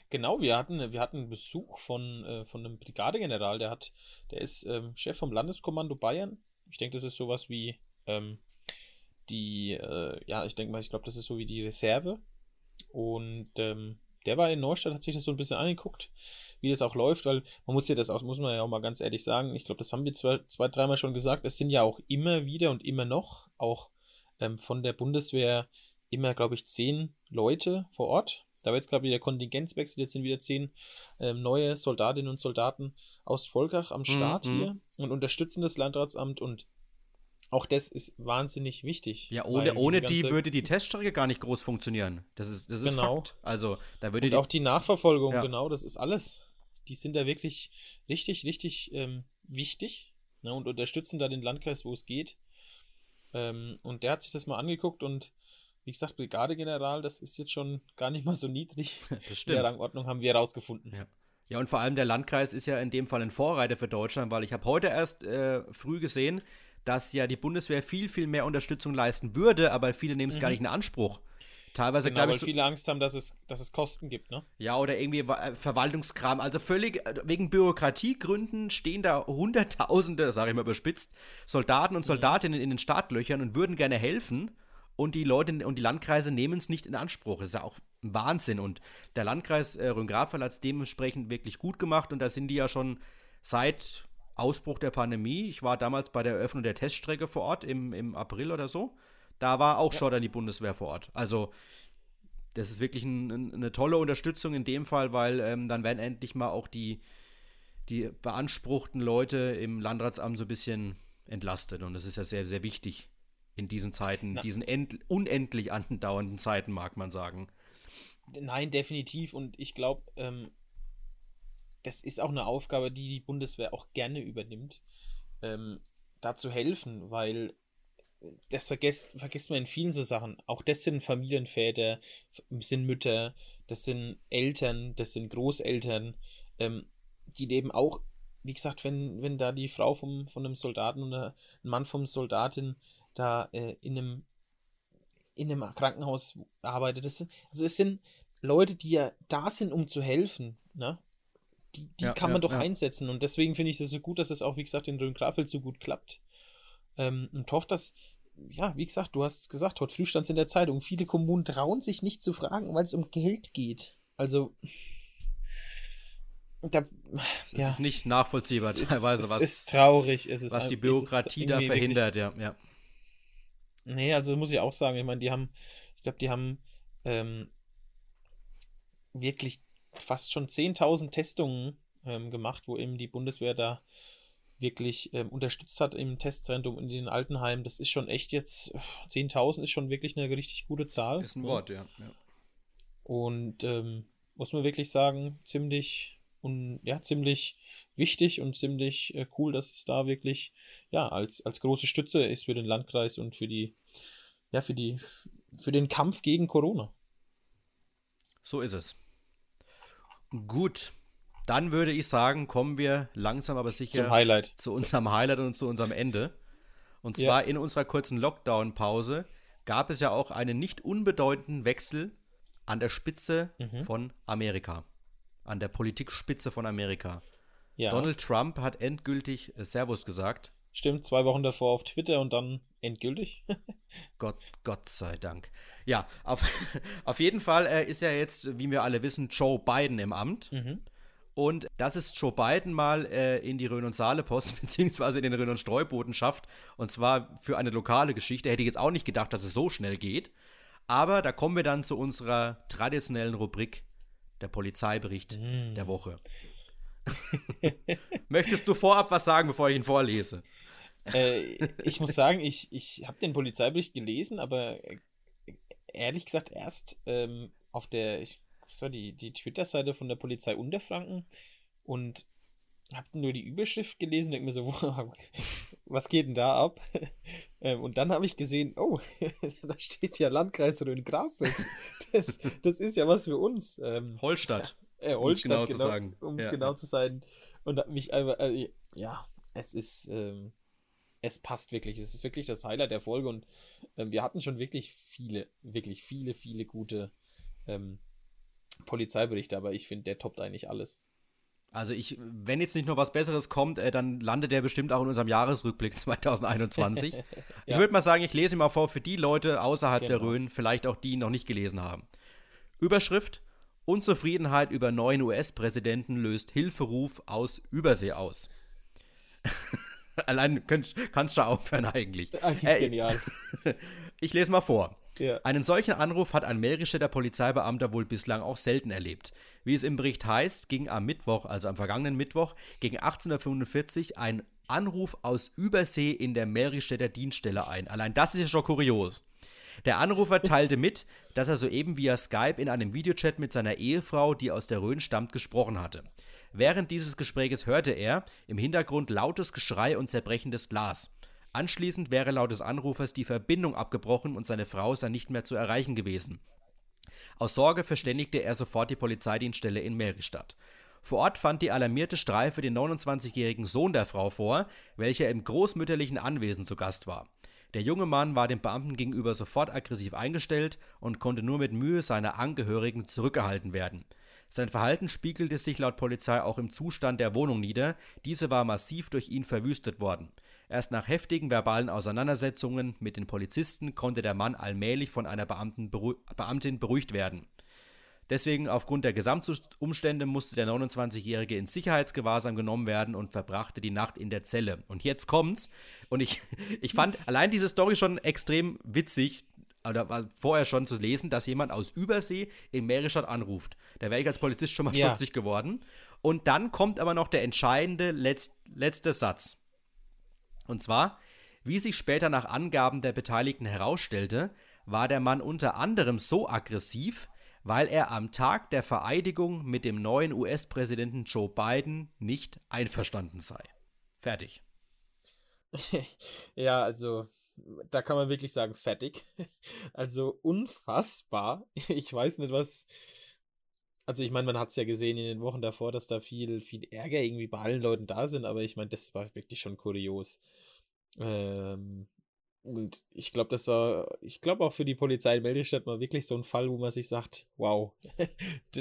Genau, wir hatten, wir hatten Besuch von, äh, von einem Brigadegeneral, der hat, der ist ähm, Chef vom Landeskommando Bayern. Ich denke, das ist sowas wie ähm, die, äh, ja, ich denke mal, ich glaube, das ist so wie die Reserve. Und ähm, der war in Neustadt, hat sich das so ein bisschen angeguckt, wie das auch läuft, weil man muss ja das auch, muss man ja auch mal ganz ehrlich sagen, ich glaube, das haben wir zwei, zwei dreimal schon gesagt, es sind ja auch immer wieder und immer noch auch ähm, von der Bundeswehr immer, glaube ich, zehn Leute vor Ort da war jetzt gerade wieder Kontingenzwechsel, jetzt sind wieder zehn ähm, neue Soldatinnen und Soldaten aus Volkach am Start mhm. hier und unterstützen das Landratsamt und auch das ist wahnsinnig wichtig. Ja, ohne, ohne die würde die Teststrecke gar nicht groß funktionieren. Das ist, das ist genau. Fakt. Also, da würde und die, auch die Nachverfolgung, ja. genau, das ist alles. Die sind da wirklich richtig, richtig ähm, wichtig ne, und unterstützen da den Landkreis, wo es geht. Ähm, und der hat sich das mal angeguckt und wie gesagt, Brigadegeneral, das ist jetzt schon gar nicht mal so niedrig. Das stimmt. In der Rangordnung haben wir herausgefunden. Ja. ja, und vor allem der Landkreis ist ja in dem Fall ein Vorreiter für Deutschland, weil ich habe heute erst äh, früh gesehen, dass ja die Bundeswehr viel, viel mehr Unterstützung leisten würde, aber viele nehmen es mhm. gar nicht in Anspruch. Teilweise genau, glaube ich. Weil so, viele Angst haben, dass es, dass es Kosten gibt, ne? Ja, oder irgendwie äh, Verwaltungskram. Also völlig äh, wegen Bürokratiegründen stehen da Hunderttausende, sage ich mal überspitzt, Soldaten und mhm. Soldatinnen mhm. in den Startlöchern und würden gerne helfen und die Leute und die Landkreise nehmen es nicht in Anspruch. Das ist ja auch ein Wahnsinn. Und der Landkreis äh, Rhön-Grabfall hat es dementsprechend wirklich gut gemacht und da sind die ja schon seit Ausbruch der Pandemie. Ich war damals bei der Eröffnung der Teststrecke vor Ort im, im April oder so. Da war auch ja. schon dann die Bundeswehr vor Ort. Also das ist wirklich ein, ein, eine tolle Unterstützung in dem Fall, weil ähm, dann werden endlich mal auch die, die beanspruchten Leute im Landratsamt so ein bisschen entlastet. Und das ist ja sehr, sehr wichtig in diesen Zeiten, Na, diesen unendlich andauernden Zeiten, mag man sagen. Nein, definitiv. Und ich glaube, ähm, das ist auch eine Aufgabe, die die Bundeswehr auch gerne übernimmt, ähm, da zu helfen, weil äh, das vergesst, vergisst man in vielen so Sachen. Auch das sind Familienväter, sind Mütter, das sind Eltern, das sind Großeltern, ähm, die leben auch, wie gesagt, wenn, wenn da die Frau vom, von einem Soldaten oder ein Mann vom Soldatin da äh, in einem in einem Krankenhaus arbeitet. Das sind, also es sind Leute, die ja da sind, um zu helfen. Ne? Die, die ja, kann man ja, doch ja. einsetzen. Und deswegen finde ich es so gut, dass das auch, wie gesagt, in Rhön-Grafel so gut klappt. Ähm, und hoffe, dass, ja, wie gesagt, du hast es gesagt, heute früh stand es in der Zeitung, viele Kommunen trauen sich nicht zu fragen, weil es um Geld geht. Also, da, das ist nicht nachvollziehbar es teilweise, ist, was, ist traurig, es ist was die Bürokratie da verhindert, wirklich, ja, ja. Nee, also muss ich auch sagen, ich meine, die haben, ich glaube, die haben ähm, wirklich fast schon 10.000 Testungen ähm, gemacht, wo eben die Bundeswehr da wirklich ähm, unterstützt hat im Testzentrum in den Altenheimen. Das ist schon echt jetzt, 10.000 ist schon wirklich eine richtig gute Zahl. Ist ein Wort, ja. ja. Und ähm, muss man wirklich sagen, ziemlich, und ja, ziemlich wichtig und ziemlich äh, cool, dass es da wirklich ja als, als große Stütze ist für den Landkreis und für die, ja, für die, für den Kampf gegen Corona. So ist es. Gut, dann würde ich sagen, kommen wir langsam aber sicher zu unserem Highlight und zu unserem Ende. Und zwar Ja. in unserer kurzen Lockdown-Pause gab es ja auch einen nicht unbedeutenden Wechsel an der Spitze Mhm. von Amerika. An der Politikspitze von Amerika. Ja, Donald Trump hat endgültig äh, Servus gesagt. stimmt, zwei Wochen davor auf Twitter und dann endgültig. Gott, Gott sei Dank. Ja, auf, auf jeden Fall äh, ist ja jetzt, wie wir alle wissen, Joe Biden im Amt. mhm. Und das ist Joe Biden mal äh, in die Rhön- und Saale-Post, beziehungsweise in den Rhön- und Streuboden schafft. Und zwar für eine lokale Geschichte. Hätte ich jetzt auch nicht gedacht, dass es so schnell geht. Aber da kommen wir dann zu unserer traditionellen Rubrik, der Polizeibericht Mm. der Woche. Möchtest du vorab was sagen, bevor ich ihn vorlese? äh, ich muss sagen, ich, ich habe den Polizeibericht gelesen, aber äh, ehrlich gesagt erst ähm, auf der, ich, was war die, die Twitter-Seite von der Polizei Unterfranken und habe nur die Überschrift gelesen und denk mir so, wow, was geht denn da ab? ähm, und dann habe ich gesehen, oh, da steht ja Landkreis Rhön-Grabfeld. Das, das ist ja was für uns. Ähm, Holstadt. äh, Um es Holstadt, genau genau, zu sagen. um es Ja. genau zu sein. Und hab mich einfach, äh, ja, es ist, ähm, es passt wirklich. Es ist wirklich das Highlight der Folge und ähm, wir hatten schon wirklich viele, wirklich viele, viele gute ähm, Polizeiberichte, aber ich finde, der toppt eigentlich alles. Also ich, wenn jetzt nicht noch was Besseres kommt, äh, dann landet der bestimmt auch in unserem Jahresrückblick 2021. Ich Ja. würde mal sagen, ich lese ihn mal vor für die Leute außerhalb der Genau. Rhön, vielleicht auch die, ihn noch nicht gelesen haben. Überschrift: Unzufriedenheit über neuen US-Präsidenten löst Hilferuf aus Übersee aus. Allein könnt, kannst du aufhören eigentlich. Eigentlich Äh, genial. Ich lese mal vor. Ja. Einen solchen Anruf hat ein Mähristädter Polizeibeamter wohl bislang auch selten erlebt. Wie es im Bericht heißt, ging am Mittwoch, also am vergangenen Mittwoch, gegen 18.45 Uhr ein Anruf aus Übersee in der Mähristädter Dienststelle ein. Allein das ist ja schon kurios. Der Anrufer teilte mit, dass er soeben via Skype in einem Videochat mit seiner Ehefrau, die aus der Rhön stammt, gesprochen hatte. Während dieses Gespräches hörte er im Hintergrund lautes Geschrei und zerbrechendes Glas. Anschließend wäre laut des Anrufers die Verbindung abgebrochen und seine Frau sei nicht mehr zu erreichen gewesen. Aus Sorge verständigte er sofort die Polizeidienststelle in Meristadt. Vor Ort fand die alarmierte Streife den 29-jährigen Sohn der Frau vor, welcher im großmütterlichen Anwesen zu Gast war. Der junge Mann war dem Beamten gegenüber sofort aggressiv eingestellt und konnte nur mit Mühe seiner Angehörigen zurückgehalten werden. Sein Verhalten spiegelte sich laut Polizei auch im Zustand der Wohnung nieder, diese war massiv durch ihn verwüstet worden. Erst nach heftigen verbalen Auseinandersetzungen mit den Polizisten konnte der Mann allmählich von einer beru Beamtin beruhigt werden. Deswegen aufgrund der Gesamtumstände musste der 29-Jährige in Sicherheitsgewahrsam genommen werden und verbrachte die Nacht in der Zelle. Und jetzt kommt's. Und ich, ich fand allein diese Story schon extrem witzig, oder war vorher schon zu lesen, dass jemand aus Übersee in Meristadt anruft. Da wäre ich als Polizist schon mal Ja. stutzig geworden. Und dann kommt aber noch der entscheidende letz letzte Satz. Und zwar, wie sich später nach Angaben der Beteiligten herausstellte, war der Mann unter anderem so aggressiv, weil er am Tag der Vereidigung mit dem neuen US-Präsidenten Joe Biden nicht einverstanden sei. Fertig. ja, also da kann man wirklich sagen, fertig. Also unfassbar. Ich weiß nicht, was. Also ich meine, man hat es ja gesehen in den Wochen davor, dass da viel, viel Ärger irgendwie bei allen Leuten da sind, aber ich meine, das war wirklich schon kurios. Ähm, und ich glaube, das war, ich glaube auch für die Polizei in Meldestadt mal wirklich so ein Fall, wo man sich sagt, wow,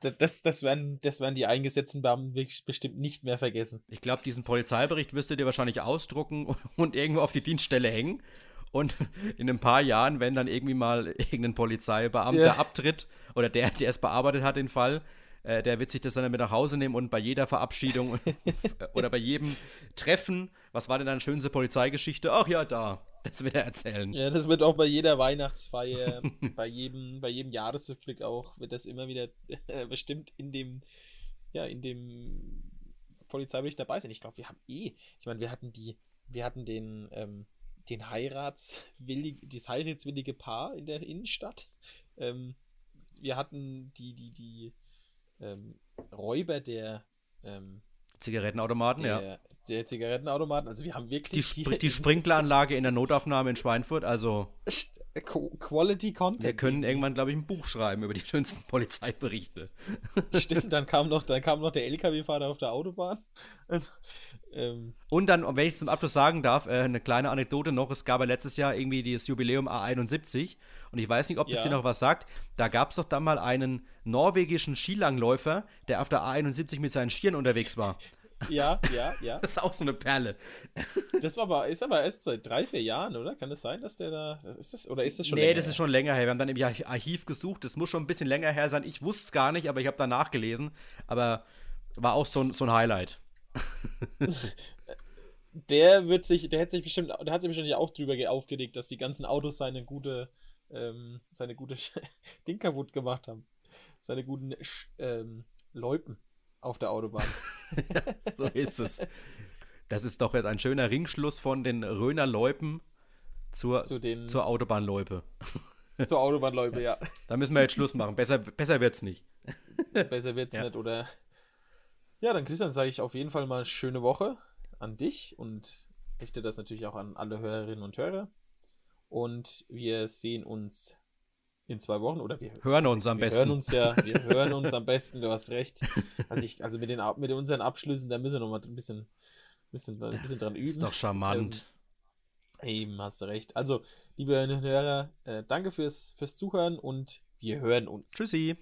das, das, das, werden, das werden die eingesetzten Beamten wirklich bestimmt nicht mehr vergessen. Ich glaube, diesen Polizeibericht wirst du dir wahrscheinlich ausdrucken und irgendwo auf die Dienststelle hängen. Und in ein paar Jahren, wenn dann irgendwie mal irgendein Polizeibeamter Ja. abtritt oder der, der es bearbeitet hat, den Fall, äh, der wird sich das dann mit nach Hause nehmen und bei jeder Verabschiedung oder bei jedem Treffen, was war denn deine schönste Polizeigeschichte? Ach ja, da. Das wird er erzählen. Ja, das wird auch bei jeder Weihnachtsfeier, bei jedem, bei jedem Jahresrückblick auch, wird das immer wieder äh, bestimmt in dem, ja, in dem Polizeibericht dabei sein. Ich glaube, wir haben eh, ich meine, wir hatten die, wir hatten den, ähm, den Heiratswillig, das heiratswillige Paar in der Innenstadt. Ähm, wir hatten die, die, die, ähm, Räuber der, ähm, Zigarettenautomaten, der, ja. Der Zigarettenautomaten. Also wir haben Die, wirklich Spr die Sprinkleranlage in der Notaufnahme in Schweinfurt, also Qu- Quality Content. wir können irgendwann, glaube ich, ein Buch schreiben über die schönsten Polizeiberichte. Stimmt, dann kam noch, dann kam noch der LKW-Fahrer auf der Autobahn. Also, ähm, Und dann, wenn ich zum Abschluss sagen darf, äh, eine kleine Anekdote noch, es gab ja letztes Jahr irgendwie das Jubiläum A71 und ich weiß nicht, ob das Ja. dir noch was sagt, da gab es doch dann mal einen norwegischen Skilangläufer, der auf der A71 mit seinen Skiern unterwegs war. Ja, ja, ja. Das ist auch so eine Perle. Das war aber, ist aber erst seit drei, vier Jahren, oder? Kann es sein, dass der da. Ist das, oder ist das schon nee, länger das ist her? schon länger her. Wir haben dann im Arch- Archiv gesucht, das muss schon ein bisschen länger her sein. Ich wusste es gar nicht, aber ich habe da nachgelesen. Aber war auch so ein, so ein Highlight. Der wird sich, der hat sich bestimmt, der hat sich bestimmt auch drüber ge- aufgeregt, dass die ganzen Autos seine gute, ähm, seine gute Ding kaputt gemacht haben. Seine guten ähm, Loipen auf der Autobahn. So ist es. Das ist doch jetzt ein schöner Ringschluss von den Röner Loipen zur, Zu den, zur Autobahnloipe. zur Autobahnloipe, ja. Da müssen wir jetzt Schluss machen. Besser, besser wird's nicht. Besser wird's Ja. nicht, oder? Ja, dann Christian, sage ich auf jeden Fall mal schöne Woche an dich und richte das natürlich auch an alle Hörerinnen und Hörer. Und wir sehen uns in zwei Wochen oder wir Hören uns am Wir besten. hören uns ja, wir hören uns am besten, du hast recht. Also, ich, also mit, den, mit unseren Abschlüssen, da müssen wir noch mal ein bisschen, bisschen, ein bisschen dran üben. ist doch charmant. Eben, hast du recht. Also, liebe Hörer, äh, danke fürs, fürs Zuhören und wir hören uns. Tschüssi.